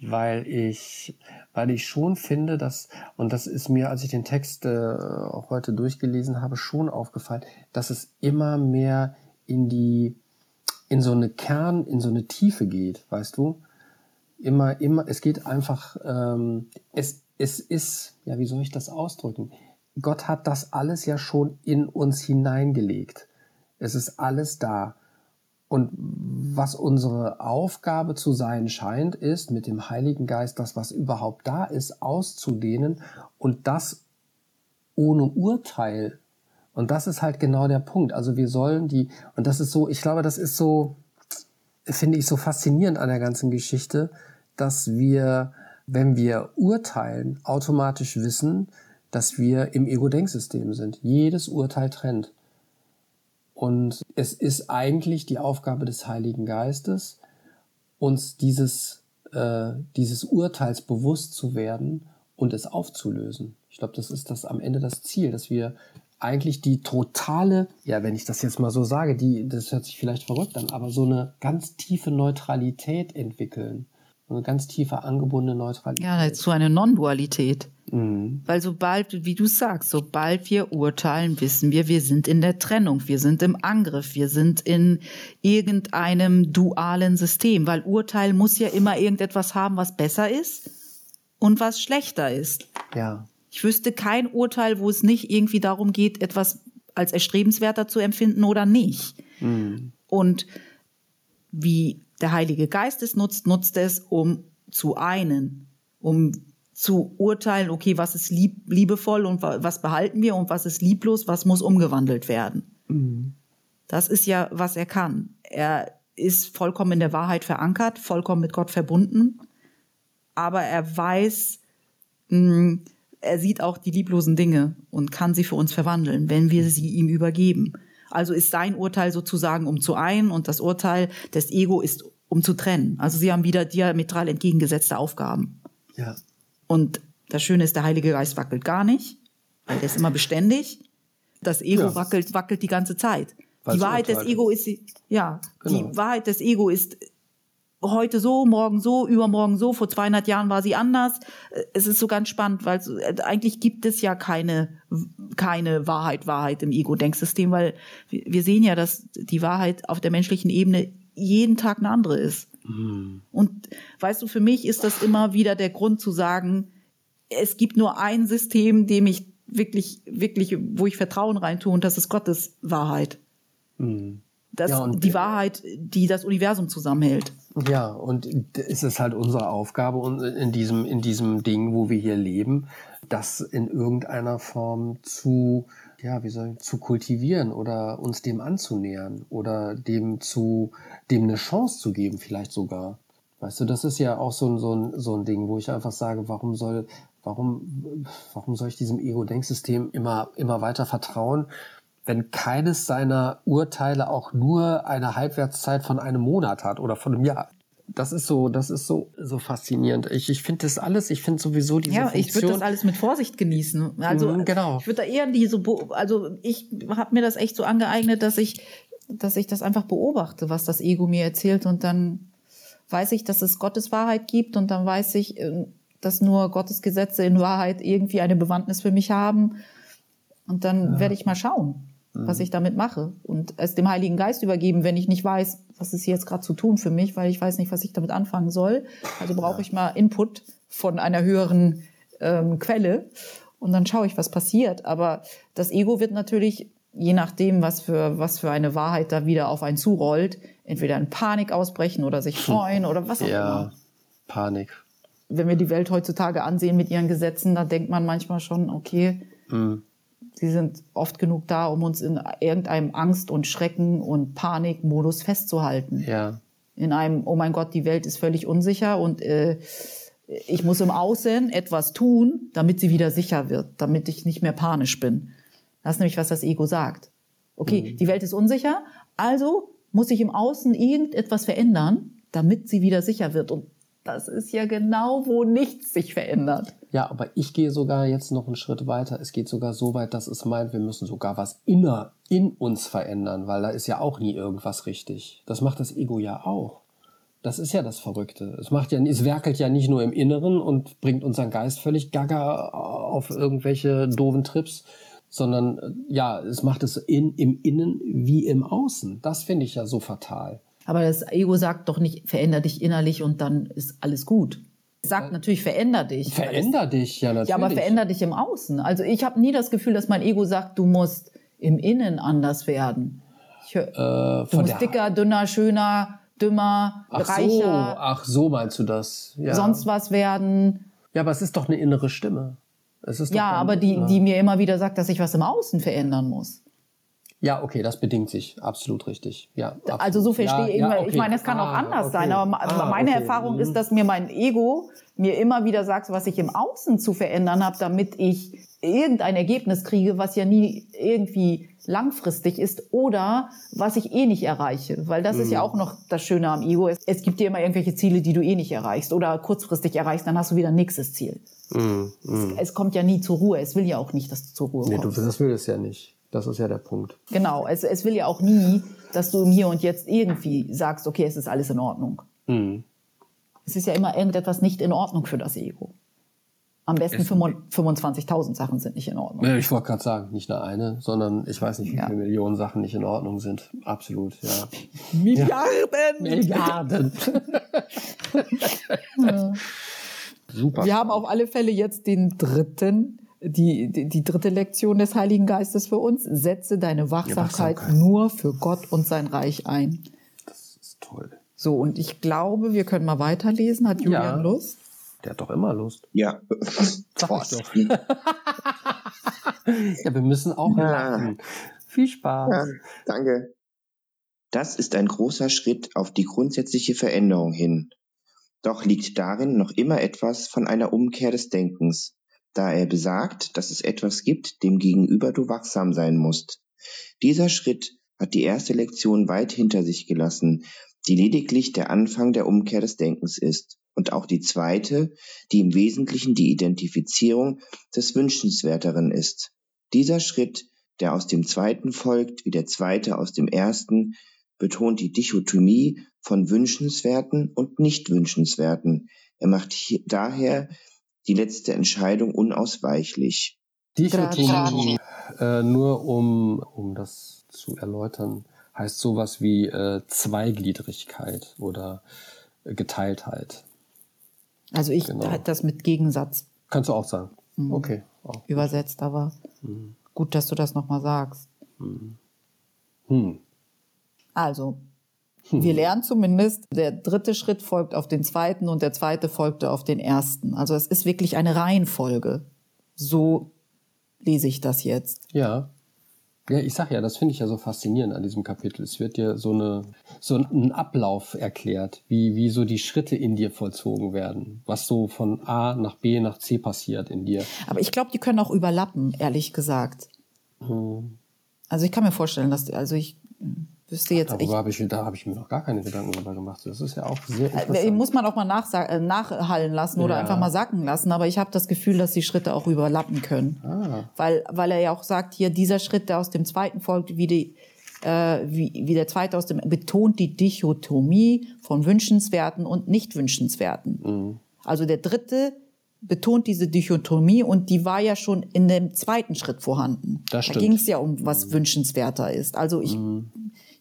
weil ich, weil ich schon finde, dass, und das ist mir, als ich den Text äh, auch heute durchgelesen habe, schon aufgefallen, dass es immer mehr in die, in so eine Kern, in so eine Tiefe geht, weißt du? Immer, immer, es geht einfach, ähm, es, es ist, ja, wie soll ich das ausdrücken? Gott hat das alles ja schon in uns hineingelegt. Es ist alles da. Und was unsere Aufgabe zu sein scheint, ist, mit dem Heiligen Geist das, was überhaupt da ist, auszudehnen und das ohne Urteil. Und das ist halt genau der Punkt. Also wir sollen die, und das ist so, ich glaube, das ist so, finde ich so faszinierend an der ganzen Geschichte, dass wir, wenn wir urteilen, automatisch wissen, dass wir im Ego-Denksystem sind. Jedes Urteil trennt. Und es ist eigentlich die Aufgabe des Heiligen Geistes, uns dieses, äh, dieses Urteils bewusst zu werden und es aufzulösen. Ich glaube, das ist das am Ende das Ziel, dass wir eigentlich die totale, ja, wenn ich das jetzt mal so sage, die, das hört sich vielleicht verrückt an, aber so eine ganz tiefe Neutralität entwickeln. Eine ganz tiefe angebundene Neutralität. Ja, dazu eine Non-Dualität. Mhm. Weil sobald, wie du sagst, sobald wir urteilen, wissen wir, wir sind in der Trennung, wir sind im Angriff, wir sind in irgendeinem dualen System, weil Urteil muss ja immer irgendetwas haben, was besser ist und was schlechter ist. Ja. Ich wüsste kein Urteil, wo es nicht irgendwie darum geht, etwas als erstrebenswerter zu empfinden oder nicht. Mhm. Und wie der Heilige Geist es nutzt, nutzt es, um zu einen, um zu urteilen, okay, was ist lieb, liebevoll und was behalten wir und was ist lieblos, was muss umgewandelt werden. Mhm. Das ist ja, was er kann. Er ist vollkommen in der Wahrheit verankert, vollkommen mit Gott verbunden, aber er weiß, mh, hm, er sieht auch die lieblosen Dinge und kann sie für uns verwandeln, wenn wir sie ihm übergeben. Also ist sein Urteil sozusagen um zu ein und das Urteil des Ego ist um zu trennen. Also sie haben wieder diametral entgegengesetzte Aufgaben. Ja. Und das Schöne ist, der Heilige Geist wackelt gar nicht, weil der ist immer beständig. Das Ego ja. wackelt, wackelt die ganze Zeit. die Wahrheit des Ego ist, ja, genau. die Wahrheit des Ego ist heute so, morgen so, übermorgen so, vor 200 Jahren war sie anders. Es ist so ganz spannend, weil eigentlich gibt es ja keine, keine Wahrheit, Wahrheit im Ego-Denksystem, weil wir sehen ja, dass die Wahrheit auf der menschlichen Ebene jeden Tag eine andere ist. Mhm. Und weißt du, für mich ist das immer wieder der Grund zu sagen, es gibt nur ein System, dem ich wirklich, wirklich, wo ich Vertrauen reintue und das ist Gottes Wahrheit. Mhm. Das Ja, die Wahrheit, die das Universum zusammenhält. Ja, und es ist halt unsere Aufgabe in diesem, in diesem Ding, wo wir hier leben, das in irgendeiner Form zu, ja, wie soll ich, zu kultivieren oder uns dem anzunähern oder dem zu, dem eine Chance zu geben, vielleicht sogar. Weißt du, das ist ja auch so ein, so ein, so ein Ding, wo ich einfach sage, warum soll, warum, warum soll ich diesem Ego-Denksystem immer, immer weiter vertrauen, wenn keines seiner Urteile auch nur eine Halbwertszeit von einem Monat hat oder von einem Jahr. Das ist so, das ist so, so faszinierend. Ich, ich finde das alles, ich finde sowieso diese Ja, ich würde Funktion. das alles mit Vorsicht genießen. Also Mhm, genau. ich würde da eher die so, be- also ich habe mir das echt so angeeignet, dass ich, dass ich das einfach beobachte, was das Ego mir erzählt und dann weiß ich, dass es Gottes Wahrheit gibt und dann weiß ich, äh, dass nur Gottes Gesetze in Wahrheit irgendwie eine Bewandtnis für mich haben und dann werde ich mal schauen, was ich damit mache und es dem Heiligen Geist übergeben, wenn ich nicht weiß, was ist jetzt gerade zu tun für mich, weil ich weiß nicht, was ich damit anfangen soll. Also brauche ich mal Input von einer höheren ähm, Quelle und dann schaue ich, was passiert. Aber das Ego wird natürlich, je nachdem, was für, was für eine Wahrheit da wieder auf einen zurollt, entweder in Panik ausbrechen oder sich freuen oder was auch ja, immer. Panik. Wenn wir die Welt heutzutage ansehen mit ihren Gesetzen, da denkt man manchmal schon, okay, Mhm. Sie sind oft genug da, um uns in irgendeinem Angst und Schrecken und Panikmodus festzuhalten Ja, in einem, oh mein Gott, die Welt ist völlig unsicher und äh, ich muss im Außen etwas tun, damit sie wieder sicher wird, damit ich nicht mehr panisch bin. Das ist nämlich, was das Ego sagt. Okay, die Welt ist unsicher, also muss ich im Außen irgendetwas verändern, damit sie wieder sicher wird. Und das ist ja genau, wo nichts sich verändert. Ja, aber ich gehe sogar jetzt noch einen Schritt weiter. Es geht sogar so weit, dass es meint, wir müssen sogar was inner in uns verändern, weil da ist ja auch nie irgendwas richtig. Das macht das Ego ja auch. Das ist ja das Verrückte. Es macht ja, es werkelt ja nicht nur im Inneren und bringt unseren Geist völlig gaga auf irgendwelche doofen Trips, sondern äh, ja, es macht es in, im Innen wie im Außen. Das finde ich ja so fatal. Aber das Ego sagt doch nicht, veränder dich innerlich und dann ist alles gut. Es sagt natürlich, veränder dich. Veränder dich ja natürlich. Ja, aber veränder dich im Außen. Also ich habe nie das Gefühl, dass mein Ego sagt, du musst im Innen anders werden. Ich hör, äh, du musst dicker, dünner, schöner, dümmer, Ach so, reicher, ach so meinst du das? Ja. sonst was werden. Ja, aber es ist doch eine innere Stimme. Es ist Ja, aber die, ja. die mir immer wieder sagt, dass ich was im Außen verändern muss. Ja, okay, das bedingt sich. Absolut richtig. Ja, absolut. Also so verstehe ich. ja, ja, Ich okay. meine, es kann auch Ah, anders okay. sein, aber ma- Ah, meine okay. Erfahrung Mhm. ist, dass mir mein Ego mir immer wieder sagt, was ich im Außen zu verändern habe, damit ich irgendein Ergebnis kriege, was ja nie irgendwie langfristig ist oder was ich eh nicht erreiche. Weil das ist Mhm. ja auch noch das Schöne am Ego. Es, es gibt dir immer irgendwelche Ziele, die du eh nicht erreichst oder kurzfristig erreichst, dann hast du wieder ein nächstes Ziel. Mhm, mhm. Es kommt ja nie zur Ruhe. Es will ja auch nicht, dass du zur Ruhe Nee, du, kommst. das will es ja nicht. Das ist ja der Punkt. Genau, es, es will ja auch nie, dass du im Hier und Jetzt irgendwie sagst, okay, es ist alles in Ordnung. Mhm. Es ist ja immer irgendetwas nicht in Ordnung für das Ego. Am besten 25.000 Sachen sind nicht in Ordnung. Ja, Ich wollte gerade sagen, nicht nur eine, sondern ich weiß nicht, wie Ja. viele Millionen Sachen nicht in Ordnung sind. Absolut, ja. Milliarden! Milliarden. Super. Wir haben auf alle Fälle jetzt den dritten, die, die, die dritte Lektion des Heiligen Geistes für uns. Setze deine Wachsamkeit, Wachsamkeit. nur für Gott und sein Reich ein. Das ist toll. So, und ich glaube, wir können mal weiterlesen. Hat Julian Ja. Lust? Der hat doch immer Lust. Ja. Sag ich doch. Ja, wir müssen auch Ja. lachen. Viel Spaß. Ja, danke. Das ist ein großer Schritt auf die grundsätzliche Veränderung hin. Doch liegt darin noch immer etwas von einer Umkehr des Denkens, da er besagt, dass es etwas gibt, dem gegenüber du wachsam sein musst. Dieser Schritt hat die erste Lektion weit hinter sich gelassen, die lediglich der Anfang der Umkehr des Denkens ist, und auch die zweite, die im Wesentlichen die Identifizierung des Wünschenswerteren ist. Dieser Schritt, der aus dem zweiten folgt, wie der zweite aus dem ersten, betont die Dichotomie von wünschenswerten und nicht wünschenswerten. Er macht daher die letzte Entscheidung unausweichlich. Dichotomie, äh, nur um, um das zu erläutern, heißt sowas wie äh, Zweigliedrigkeit oder äh, Geteiltheit. Also ich Genau. halt das mit Gegensatz. Kannst du auch sagen. Mhm. Okay. auch übersetzt, aber Mhm. gut, dass du das nochmal sagst. Hm. Also, wir lernen zumindest, der dritte Schritt folgt auf den zweiten und der zweite folgte auf den ersten. Also es ist wirklich eine Reihenfolge. So lese ich das jetzt. Ja. Ja, ich sag ja, das finde ich ja so faszinierend an diesem Kapitel. Es wird dir so eine so ein Ablauf erklärt, wie wie so die Schritte in dir vollzogen werden, was so von A nach B nach C passiert in dir. Aber ich glaube, die können auch überlappen, ehrlich gesagt. Also ich kann mir vorstellen, dass, also ich wüsste jetzt, Darüber habe ich da habe ich mir noch gar keine Gedanken drüber gemacht. Das ist ja auch sehr Äh, interessant. muss man auch mal äh, nachhallen lassen oder Ja. einfach mal sacken lassen. Aber ich habe das Gefühl, dass die Schritte auch überlappen können. Ah. Weil, weil er ja auch sagt, hier dieser Schritt, der aus dem zweiten folgt, wie, die, äh, wie, wie der zweite aus dem, betont die Dichotomie von wünschenswerten und nicht wünschenswerten. Mhm. Also der dritte betont diese Dichotomie und die war ja schon in dem zweiten Schritt vorhanden. Das Da ging es ja um was wünschenswerter ist. Also ich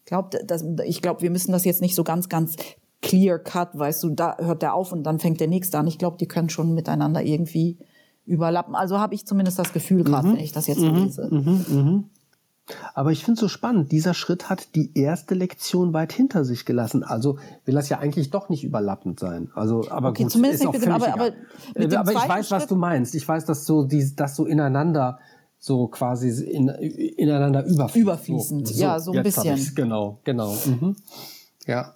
glaube, ich glaube, wir müssen das jetzt nicht so ganz, ganz clear cut, weißt du, da hört der auf und dann fängt der nächste an. Ich glaube, die können schon miteinander irgendwie überlappen. Also habe ich zumindest das Gefühl gerade, wenn ich das jetzt so lese. Aber ich finde es so spannend, dieser Schritt hat die erste Lektion weit hinter sich gelassen. Also will das ja eigentlich doch nicht überlappend sein. Also, aber Okay, gut, zumindest ist auch nicht mit dem- aber- aber mit dem aber ich weiß, was Schritt- du meinst. Ich weiß, dass so die, das so ineinander so quasi in, ineinander überfließt. Überfließend, ja, so ein bisschen. Genau, genau. Mhm. Ja.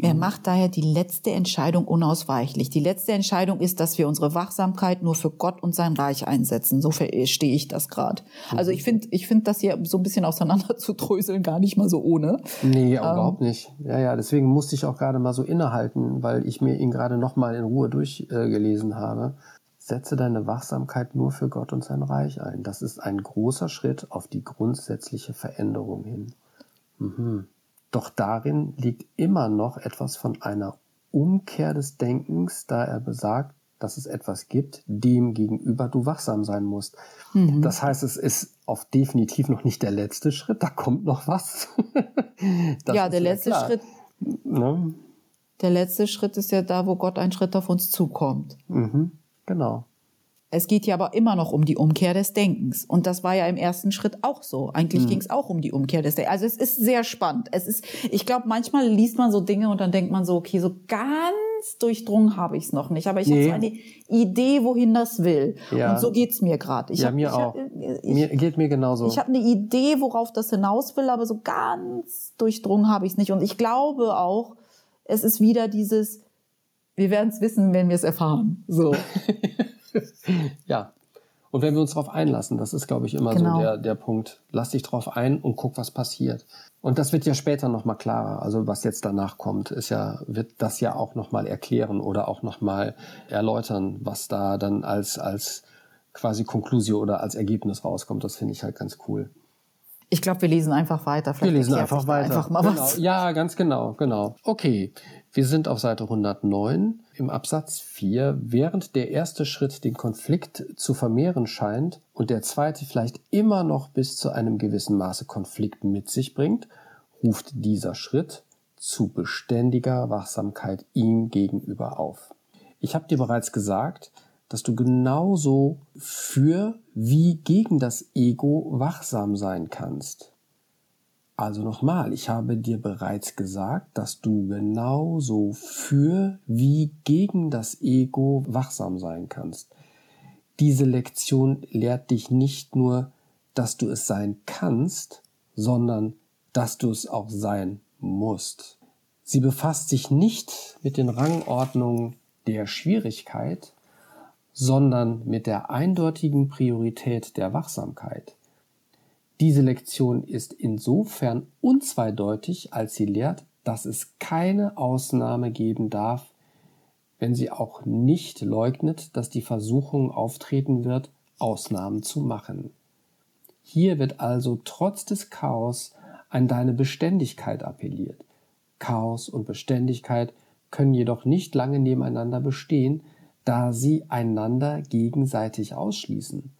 Er macht daher die letzte Entscheidung unausweichlich. Die letzte Entscheidung ist, dass wir unsere Wachsamkeit nur für Gott und sein Reich einsetzen. So verstehe ich das gerade. Also ich finde, ich finde das hier so ein bisschen auseinander zu dröseln gar nicht mal so ohne. Nee, Ähm. überhaupt nicht. Ja, ja, deswegen musste ich auch gerade mal so innehalten, weil ich mir ihn gerade noch mal in Ruhe durchgelesen habe. Setze deine Wachsamkeit nur für Gott und sein Reich ein. Das ist ein großer Schritt auf die grundsätzliche Veränderung hin. Mhm. Doch darin liegt immer noch etwas von einer Umkehr des Denkens, da er besagt, dass es etwas gibt, dem gegenüber du wachsam sein musst. Mhm. Das heißt, es ist auf definitiv noch nicht der letzte Schritt, da kommt noch was. Ja, der letzte klar. Schritt, Ne? der letzte Schritt ist ja da, wo Gott einen Schritt auf uns zukommt. Mhm. Genau. Es geht ja aber immer noch um die Umkehr des Denkens. Und das war ja im ersten Schritt auch so. Eigentlich ging es auch um die Umkehr des Denkens. Also es ist sehr spannend. Es ist, ich glaube, manchmal liest man so Dinge und dann denkt man so, okay, so ganz durchdrungen habe ich es noch nicht. Aber ich Nee. habe so eine Idee, wohin das will. Ja. Und so geht's mir gerade. Ja, hab- mir ich auch. Ich, mir, geht mir genauso. ich habe eine Idee, worauf das hinaus will, aber so ganz durchdrungen habe ich es nicht. Und ich glaube auch, es ist wieder dieses, wir werden es wissen, wenn wir es erfahren. So. ja. Und wenn wir uns darauf einlassen, das ist, glaube ich, immer Genau. so der, der Punkt. Lass dich drauf ein und guck, was passiert. Und das wird ja später nochmal klarer. Also was jetzt danach kommt, ist ja, wird das ja auch nochmal erklären oder auch nochmal erläutern, was da dann als, als quasi Konklusion oder als Ergebnis rauskommt. Das finde ich halt ganz cool. Ich glaube, wir lesen einfach weiter. Wir Vielleicht lesen erklärt einfach weiter. Einfach mal genau. was. Ja, ganz genau, genau. Okay, wir sind auf Seite 109 im Absatz 4. Während der erste Schritt den Konflikt zu vermehren scheint und der zweite vielleicht immer noch bis zu einem gewissen Maße Konflikt mit sich bringt, ruft dieser Schritt zu beständiger Wachsamkeit ihm gegenüber auf. Ich habe dir bereits gesagt, dass du genauso für wie gegen das Ego wachsam sein kannst. Also nochmal, ich habe dir bereits gesagt, dass du genauso für wie gegen das Ego wachsam sein kannst. Diese Lektion lehrt dich nicht nur, dass du es sein kannst, sondern dass du es auch sein musst. Sie befasst sich nicht mit den Rangordnungen der Schwierigkeit, sondern mit der eindeutigen Priorität der Wachsamkeit. Diese Lektion ist insofern unzweideutig, als sie lehrt, dass es keine Ausnahme geben darf, wenn sie auch nicht leugnet, dass die Versuchung auftreten wird, Ausnahmen zu machen. Hier wird also trotz des Chaos an deine Beständigkeit appelliert. Chaos und Beständigkeit können jedoch nicht lange nebeneinander bestehen, da sie einander gegenseitig ausschließen.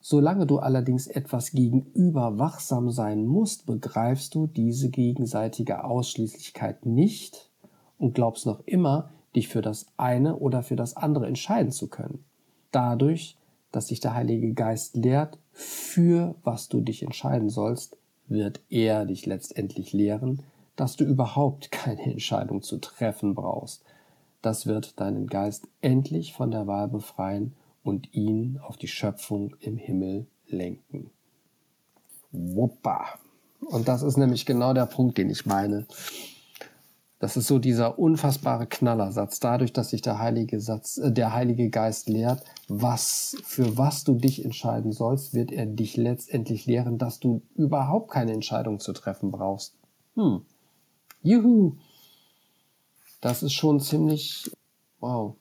Solange du allerdings etwas gegenüber wachsam sein musst, begreifst du diese gegenseitige Ausschließlichkeit nicht und glaubst noch immer, dich für das eine oder für das andere entscheiden zu können. Dadurch, dass dich der Heilige Geist lehrt, für was du dich entscheiden sollst, wird er dich letztendlich lehren, dass du überhaupt keine Entscheidung zu treffen brauchst. Das wird deinen Geist endlich von der Wahl befreien und ihn auf die Schöpfung im Himmel lenken. Wuppa. Und das ist nämlich genau der Punkt, den ich meine. Das ist so dieser unfassbare Knallersatz. Dadurch, dass sich der Heilige Satz, äh, der Heilige Geist lehrt, was, für was du dich entscheiden sollst, wird er dich letztendlich lehren, dass du überhaupt keine Entscheidung zu treffen brauchst. Hm. Juhu. Das ist schon ziemlich, wow.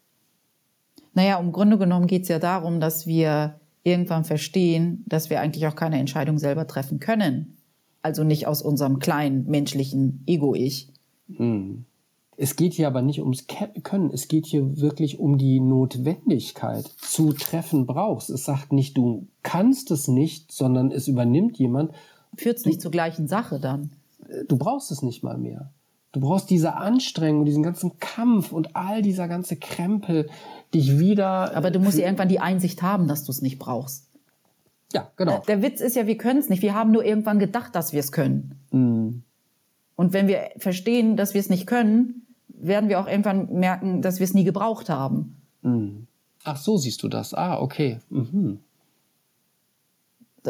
Naja, im Grunde genommen geht es ja darum, dass wir irgendwann verstehen, dass wir eigentlich auch keine Entscheidung selber treffen können. Also nicht aus unserem kleinen menschlichen Ego-Ich, hm. Es geht hier aber nicht ums Können, es geht hier wirklich um die Notwendigkeit. Zu treffen brauchst. Es sagt nicht, du kannst es nicht, sondern es übernimmt jemand. Führt es nicht zur gleichen Sache dann? Du brauchst es nicht mal mehr. Du brauchst diese Anstrengung, diesen ganzen Kampf und all dieser ganze Krempel, dich wieder. Aber du musst ja irgendwann die Einsicht haben, dass du es nicht brauchst. Ja, genau. Der Witz ist ja, wir können es nicht. Wir haben nur irgendwann gedacht, dass wir es können. Mhm. Und wenn wir verstehen, dass wir es nicht können, werden wir auch irgendwann merken, dass wir es nie gebraucht haben. Mhm. Ach, so siehst du das. Ah, okay. Mhm.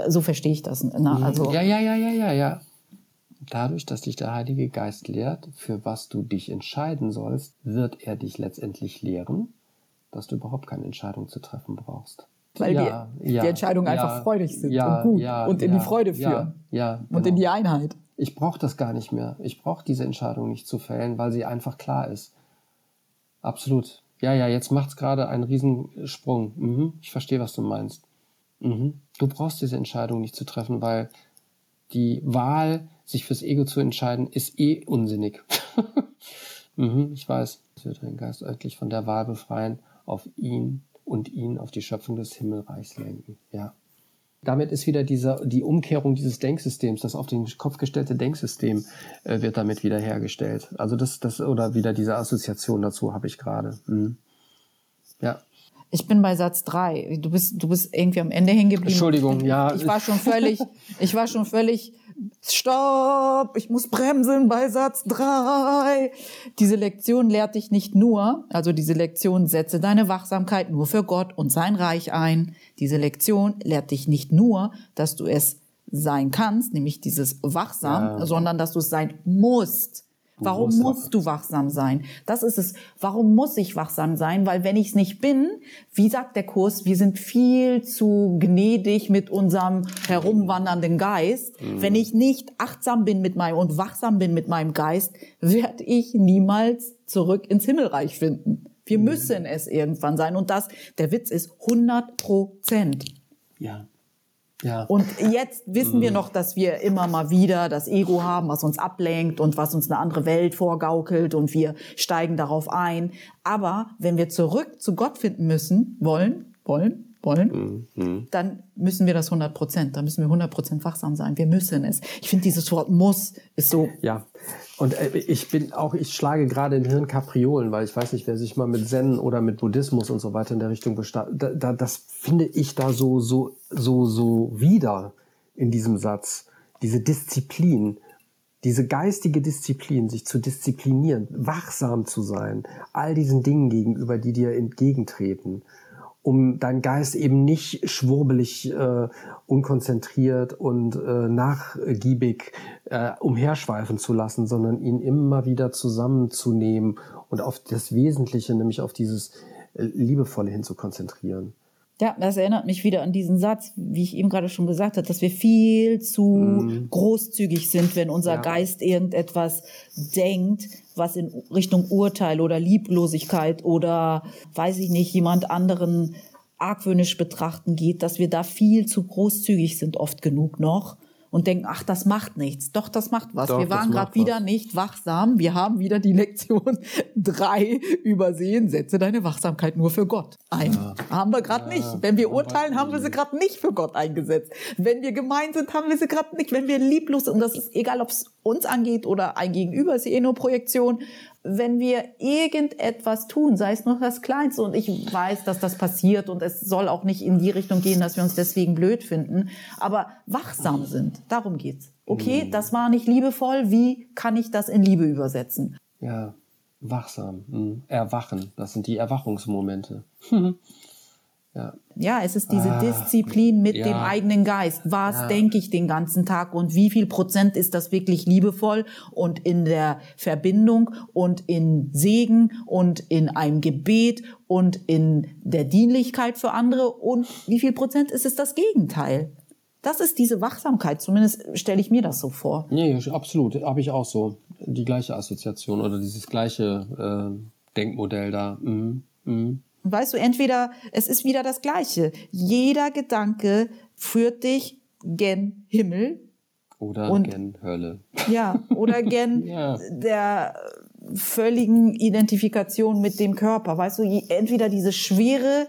So verstehe ich das. Na, mhm. also ja, ja, ja, ja, ja, ja. Dadurch, dass dich der Heilige Geist lehrt, für was du dich entscheiden sollst, wird er dich letztendlich lehren, dass du überhaupt keine Entscheidung zu treffen brauchst. Weil ja, die, ja, die Entscheidungen ja, einfach freudig sind und gut und in die Freude führen ja, genau. und in genau. die Einheit ich brauche das gar nicht mehr. Ich brauche diese Entscheidung nicht zu fällen, weil sie einfach klar ist. Absolut. Ja, ja, jetzt macht's gerade einen Riesensprung. Mhm, ich verstehe, was du meinst. Mhm. Du brauchst diese Entscheidung nicht zu treffen, weil die Wahl, sich fürs Ego zu entscheiden, ist eh unsinnig. mhm, ich weiß. Es wird den Geist örtlich von der Wahl befreien, auf ihn und ihn auf die Schöpfung des Himmelreichs lenken. Ja. Damit ist wieder diese, die Umkehrung dieses Denksystems, das auf den Kopf gestellte Denksystem äh, wird damit wieder hergestellt. Also das, das, oder wieder diese Assoziation dazu habe ich gerade. Mhm. Ja. Ich bin bei Satz drei. Du bist, du bist irgendwie am Ende hängen geblieben. Entschuldigung, ja. Ich war schon völlig, ich war schon völlig Stopp, ich muss bremsen bei Satz drei. Diese Lektion lehrt dich nicht nur, also diese Lektion setze deine Wachsamkeit nur für Gott und sein Reich ein. Diese Lektion lehrt dich nicht nur, dass du es sein kannst, nämlich dieses wachsam, ja. sondern dass du es sein musst. Warum musst du wachsam sein? Das ist es. Warum muss ich wachsam sein? Weil wenn ich es nicht bin, wie sagt der Kurs, wir sind viel zu gnädig mit unserem herumwandernden Geist. Mhm. Wenn ich nicht achtsam bin mit meinem und wachsam bin mit meinem Geist, werde ich niemals zurück ins Himmelreich finden. Wir mhm. müssen es irgendwann sein. Und das, der Witz ist 100 Prozent. Ja. Ja. Und jetzt wissen wir mhm. noch, dass wir immer mal wieder das Ego haben, was uns ablenkt und was uns eine andere Welt vorgaukelt und wir steigen darauf ein. Aber wenn wir zurück zu Gott finden müssen, wollen, wollen, wollen, mhm. dann müssen wir das 100 Prozent, dann müssen wir 100 Prozent wachsam sein. Wir müssen es. Ich finde dieses Wort muss ist so. Ja. Und äh, ich bin auch, ich schlage gerade in Hirn Kapriolen, weil ich weiß nicht, wer sich mal mit Zen oder mit Buddhismus und so weiter in der Richtung bestattet. Da, da, das finde ich da so, so, so, so wieder in diesem Satz. Diese Disziplin, diese geistige Disziplin, sich zu disziplinieren, wachsam zu sein, all diesen Dingen gegenüber, die dir entgegentreten um deinen Geist eben nicht schwurbelig, äh, unkonzentriert und äh, nachgiebig äh, umherschweifen zu lassen, sondern ihn immer wieder zusammenzunehmen und auf das Wesentliche, nämlich auf dieses äh, Liebevolle hin zu konzentrieren. Ja, das erinnert mich wieder an diesen Satz, wie ich eben gerade schon gesagt habe, dass wir viel zu mm. großzügig sind, wenn unser ja. Geist irgendetwas denkt, was in Richtung Urteil oder Lieblosigkeit oder, weiß ich nicht, jemand anderen argwöhnisch betrachten geht, dass wir da viel zu großzügig sind, oft genug noch und denken, ach, das macht nichts. Doch, das macht was. Doch, wir waren gerade wieder nicht wachsam. Wir haben wieder die Lektion drei übersehen. Setze deine Wachsamkeit nur für Gott ein. Ja. Haben wir gerade ja. nicht. Wenn wir urteilen, haben wir sie gerade nicht für Gott eingesetzt. Wenn wir gemein sind, haben wir sie gerade nicht. Wenn wir lieblos sind, und das ist egal, ob es uns angeht oder ein Gegenüber, ist eh nur Projektion. Wenn wir irgendetwas tun, sei es nur das Kleinste, und ich weiß, dass das passiert und es soll auch nicht in die Richtung gehen, dass wir uns deswegen blöd finden, aber wachsam sind, darum geht's. Okay, Mhm. das war nicht liebevoll, wie kann ich das in Liebe übersetzen? Ja, wachsam. Mhm. Erwachen. Das sind die Erwachungsmomente. ja. Ja, es ist diese Ah, Disziplin mit ja. dem eigenen Geist. Was Ja. denke ich den ganzen Tag und wie viel Prozent ist das wirklich liebevoll und in der Verbindung und in Segen und in einem Gebet und in der Dienlichkeit für andere und wie viel Prozent ist es das Gegenteil? Das ist diese Wachsamkeit, zumindest stelle ich mir das so vor. Nee, absolut. Habe ich auch so. Die gleiche Assoziation oder dieses gleiche äh, Denkmodell da. Mhm. Mhm. Weißt du, entweder es ist wieder das Gleiche. Jeder Gedanke führt dich gen Himmel Oder Und- gen Hölle. Ja, oder gen Ja. der völligen Identifikation mit dem Körper. Weißt du, entweder diese Schwere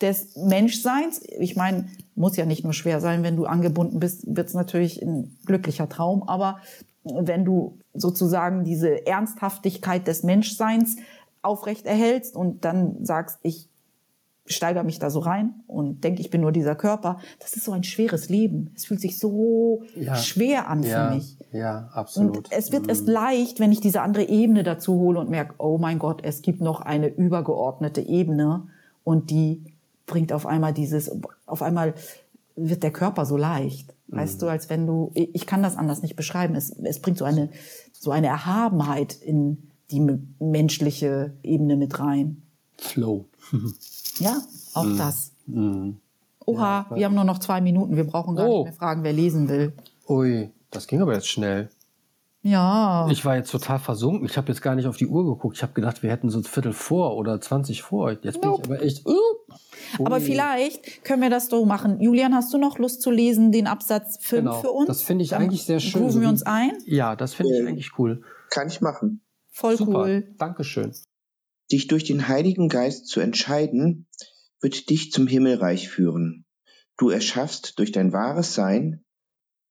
des Menschseins, ich meine, muss ja nicht nur schwer sein, wenn du angebunden bist, wird es natürlich ein glücklicher Traum, aber wenn du sozusagen diese Ernsthaftigkeit des Menschseins aufrecht erhältst und dann sagst, ich steigere mich da so rein und denke, ich bin nur dieser Körper, das ist so ein schweres Leben. Es fühlt sich so Ja. schwer an Ja, für mich. ja, absolut. Und es wird erst leicht, wenn ich diese andere Ebene dazu hole und merke, oh mein Gott, es gibt noch eine übergeordnete Ebene und die bringt auf einmal dieses, auf einmal wird der Körper so leicht. Weißt du, als wenn du, ich kann das anders nicht beschreiben. Es, es bringt so eine, so eine Erhabenheit in die menschliche Ebene mit rein. Flow. Ja, auch das. Mhm. Oha, wir haben nur noch zwei Minuten. Wir brauchen gar Oh. nicht mehr fragen, wer lesen will. Ui, das ging aber jetzt schnell. Ja. Ich war jetzt total versunken. Ich habe jetzt gar nicht auf die Uhr geguckt. Ich habe gedacht, wir hätten so ein Viertel vor oder 20 vor. Jetzt bin ich aber echt. Uh, Aber vielleicht können wir das so machen. Julian, hast du noch Lust zu lesen, den Absatz 5 Genau, für uns? das finde ich Dann eigentlich sehr schön, so wir uns ein? Ja, das finde ich Ähm. eigentlich cool. Kann ich machen. Voll Super. cool. Dankeschön. Dich durch den Heiligen Geist zu entscheiden, wird dich zum Himmelreich führen. Du erschaffst durch dein wahres Sein,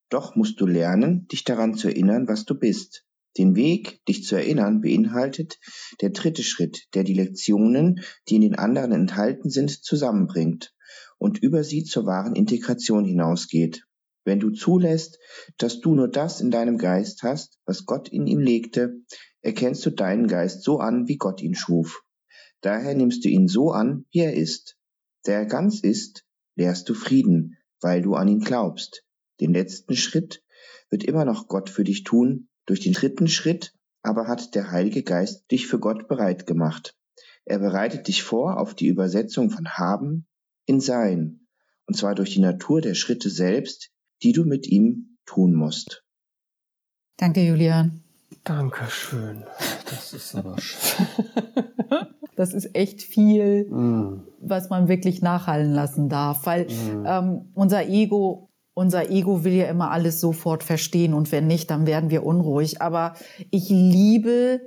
doch musst du lernen, dich daran zu erinnern, was du bist. Den Weg, dich zu erinnern, beinhaltet der dritte Schritt, der die Lektionen, die in den anderen enthalten sind, zusammenbringt und über sie zur wahren Integration hinausgeht. Wenn du zulässt, dass du nur das in deinem Geist hast, was Gott in ihm legte, erkennst du deinen Geist so an, wie Gott ihn schuf. Daher nimmst du ihn so an, wie er ist. Da er ganz ist, lehrst du Frieden, weil du an ihn glaubst. Den letzten Schritt wird immer noch Gott für dich tun, durch den dritten Schritt aber hat der Heilige Geist dich für Gott bereit gemacht. Er bereitet dich vor auf die Übersetzung von haben in sein, und zwar durch die Natur der Schritte selbst, die du mit ihm tun musst. Danke, Julian. Dankeschön. Das ist aber schön. Das ist echt viel, Mm. was man wirklich nachhallen lassen darf, weil Mhm. ähm, unser Ego, unser Ego will ja immer alles sofort verstehen und wenn nicht, dann werden wir unruhig. Aber ich liebe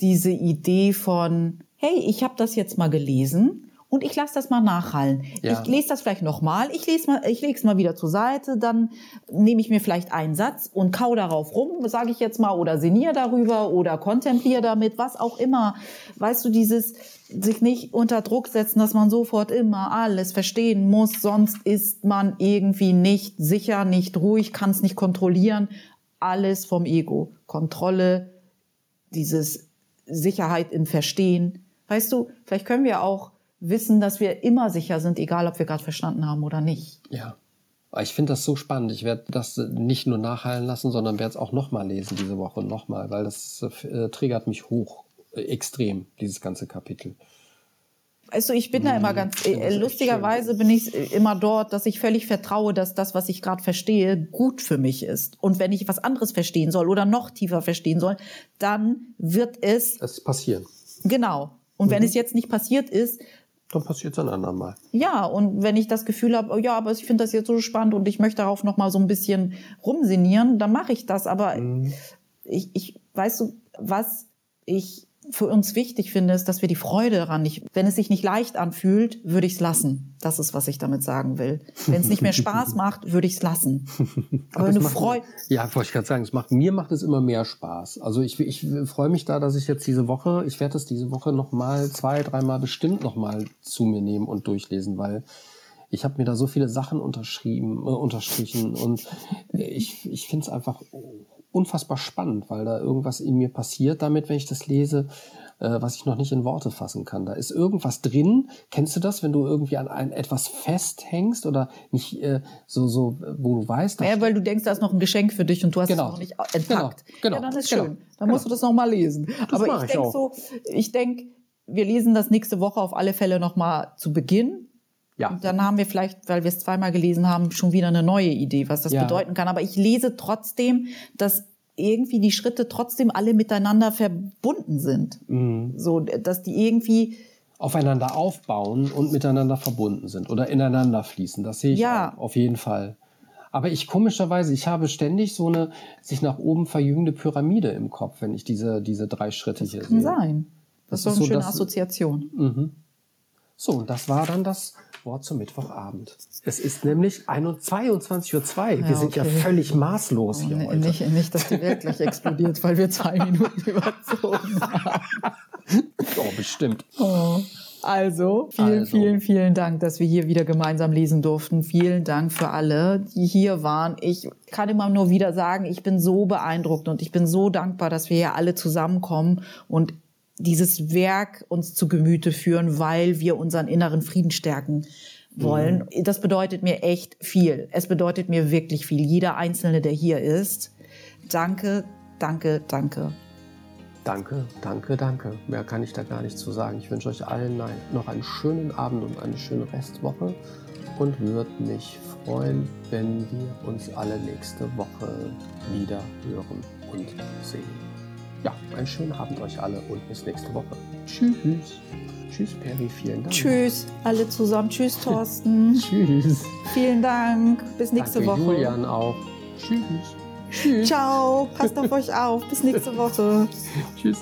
diese Idee von, hey, ich habe das jetzt mal gelesen und ich lasse das mal nachhallen. Ja. Ich lese das vielleicht nochmal, ich lese mal, ich lege es mal wieder zur Seite, dann nehme ich mir vielleicht einen Satz und kau darauf rum, sage ich jetzt mal, oder sinniere darüber oder kontempliere damit, was auch immer. Weißt du, dieses sich nicht unter Druck setzen, dass man sofort immer alles verstehen muss, sonst ist man irgendwie nicht sicher, nicht ruhig, kann es nicht kontrollieren. Alles vom Ego. Kontrolle, dieses Sicherheit im Verstehen. Weißt du, vielleicht können wir auch wissen, dass wir immer sicher sind, egal ob wir gerade verstanden haben oder nicht. Ja. Ich finde das so spannend. Ich werde das nicht nur nachhallen lassen, sondern werde es auch nochmal lesen diese Woche nochmal, weil das äh, triggert mich hoch, äh, extrem, dieses ganze Kapitel. Weißt du, ich bin da immer ganz, finde das äh, lustigerweise bin ich äh, immer dort, dass ich völlig vertraue, dass das, was ich gerade verstehe, gut für mich ist. Und wenn ich was anderes verstehen soll oder noch tiefer verstehen soll, dann wird es, Es passieren. genau. Und Mhm. wenn es jetzt nicht passiert ist, Dann passiert es ein andermal. Ja, und wenn ich das Gefühl habe, oh ja, aber ich finde das jetzt so spannend und ich möchte darauf noch mal so ein bisschen rumsinieren, dann mache ich das. Aber Mhm. ich, ich, weißt du, was ich für uns wichtig finde, ist, dass wir die Freude daran nicht, wenn es sich nicht leicht anfühlt, würde ich es lassen. Das ist, was ich damit sagen will. Wenn es nicht mehr Spaß macht, würde ich es lassen. Aber, Aber wenn es du macht- Freude, Ja, wollte ich gerade sagen, es macht, mir macht es immer mehr Spaß. Also ich, ich freue mich da, dass ich jetzt diese Woche, ich werde es diese Woche noch mal zwei, dreimal bestimmt noch mal zu mir nehmen und durchlesen, weil ich habe mir da so viele Sachen unterschrieben, äh, unterstrichen und ich, ich finde es einfach unfassbar spannend, weil da irgendwas in mir passiert damit, wenn ich das lese, äh, was ich noch nicht in Worte fassen kann. Da ist irgendwas drin. Kennst du das, wenn du irgendwie an ein, etwas festhängst oder nicht äh, so, so, wo du weißt, ja, weil du denkst, da ist noch ein Geschenk für dich und du hast Genau. es noch nicht entpackt. Genau, genau, Ja, dann ist genau, schön. Dann genau. musst du das noch mal lesen. Aber mach ich ich denke so, ich denke, wir lesen das nächste Woche auf alle Fälle noch mal zu Beginn. Ja. Und dann haben wir vielleicht, weil wir es zweimal gelesen haben, schon wieder eine neue Idee, was das Ja. bedeuten kann. Aber ich lese trotzdem, dass irgendwie die Schritte trotzdem alle miteinander verbunden sind. Mhm. So, dass die irgendwie, aufeinander aufbauen und miteinander verbunden sind oder ineinander fließen. Das sehe ich Ja. auch, auf jeden Fall. Aber ich komischerweise, ich habe ständig so eine sich nach oben verjüngende Pyramide im Kopf, wenn ich diese, diese drei Schritte hier kann sehe. sein. Das, Das ist ist eine so, schöne dass- Assoziation. So, und das war dann das Wort zum Mittwochabend. Es ist nämlich 21.02 Uhr. Wir Ja, sind ja okay. völlig maßlos hier Nee, heute. Nicht, nicht, dass die Welt gleich explodiert, weil wir zwei Minuten überzogen haben. Oh, bestimmt. Also, vielen, Also. vielen, vielen Dank, dass wir hier wieder gemeinsam lesen durften. Vielen Dank für alle, die hier waren. Ich kann immer nur wieder sagen, ich bin so beeindruckt und ich bin so dankbar, dass wir hier alle zusammenkommen und dieses Werk uns zu Gemüte führen, weil wir unseren inneren Frieden stärken wollen. Das bedeutet mir echt viel. Es bedeutet mir wirklich viel. Jeder Einzelne, der hier ist. Danke, danke, danke. Danke, danke, danke. Mehr kann ich da gar nicht zu sagen. Ich wünsche euch allen noch einen schönen Abend und eine schöne Restwoche und würde mich freuen, wenn wir uns alle nächste Woche wieder hören und sehen. Ja, einen schönen Abend euch alle und bis nächste Woche. Tschüss. Tschüss, Peri, vielen Dank. Tschüss, alle zusammen. Tschüss, Thorsten. Tschüss. Vielen Dank. Bis nächste Danke, Woche. Julian auch. Tschüss. Tschüss. Ciao. Passt auf euch auf. Bis nächste Woche. Tschüss.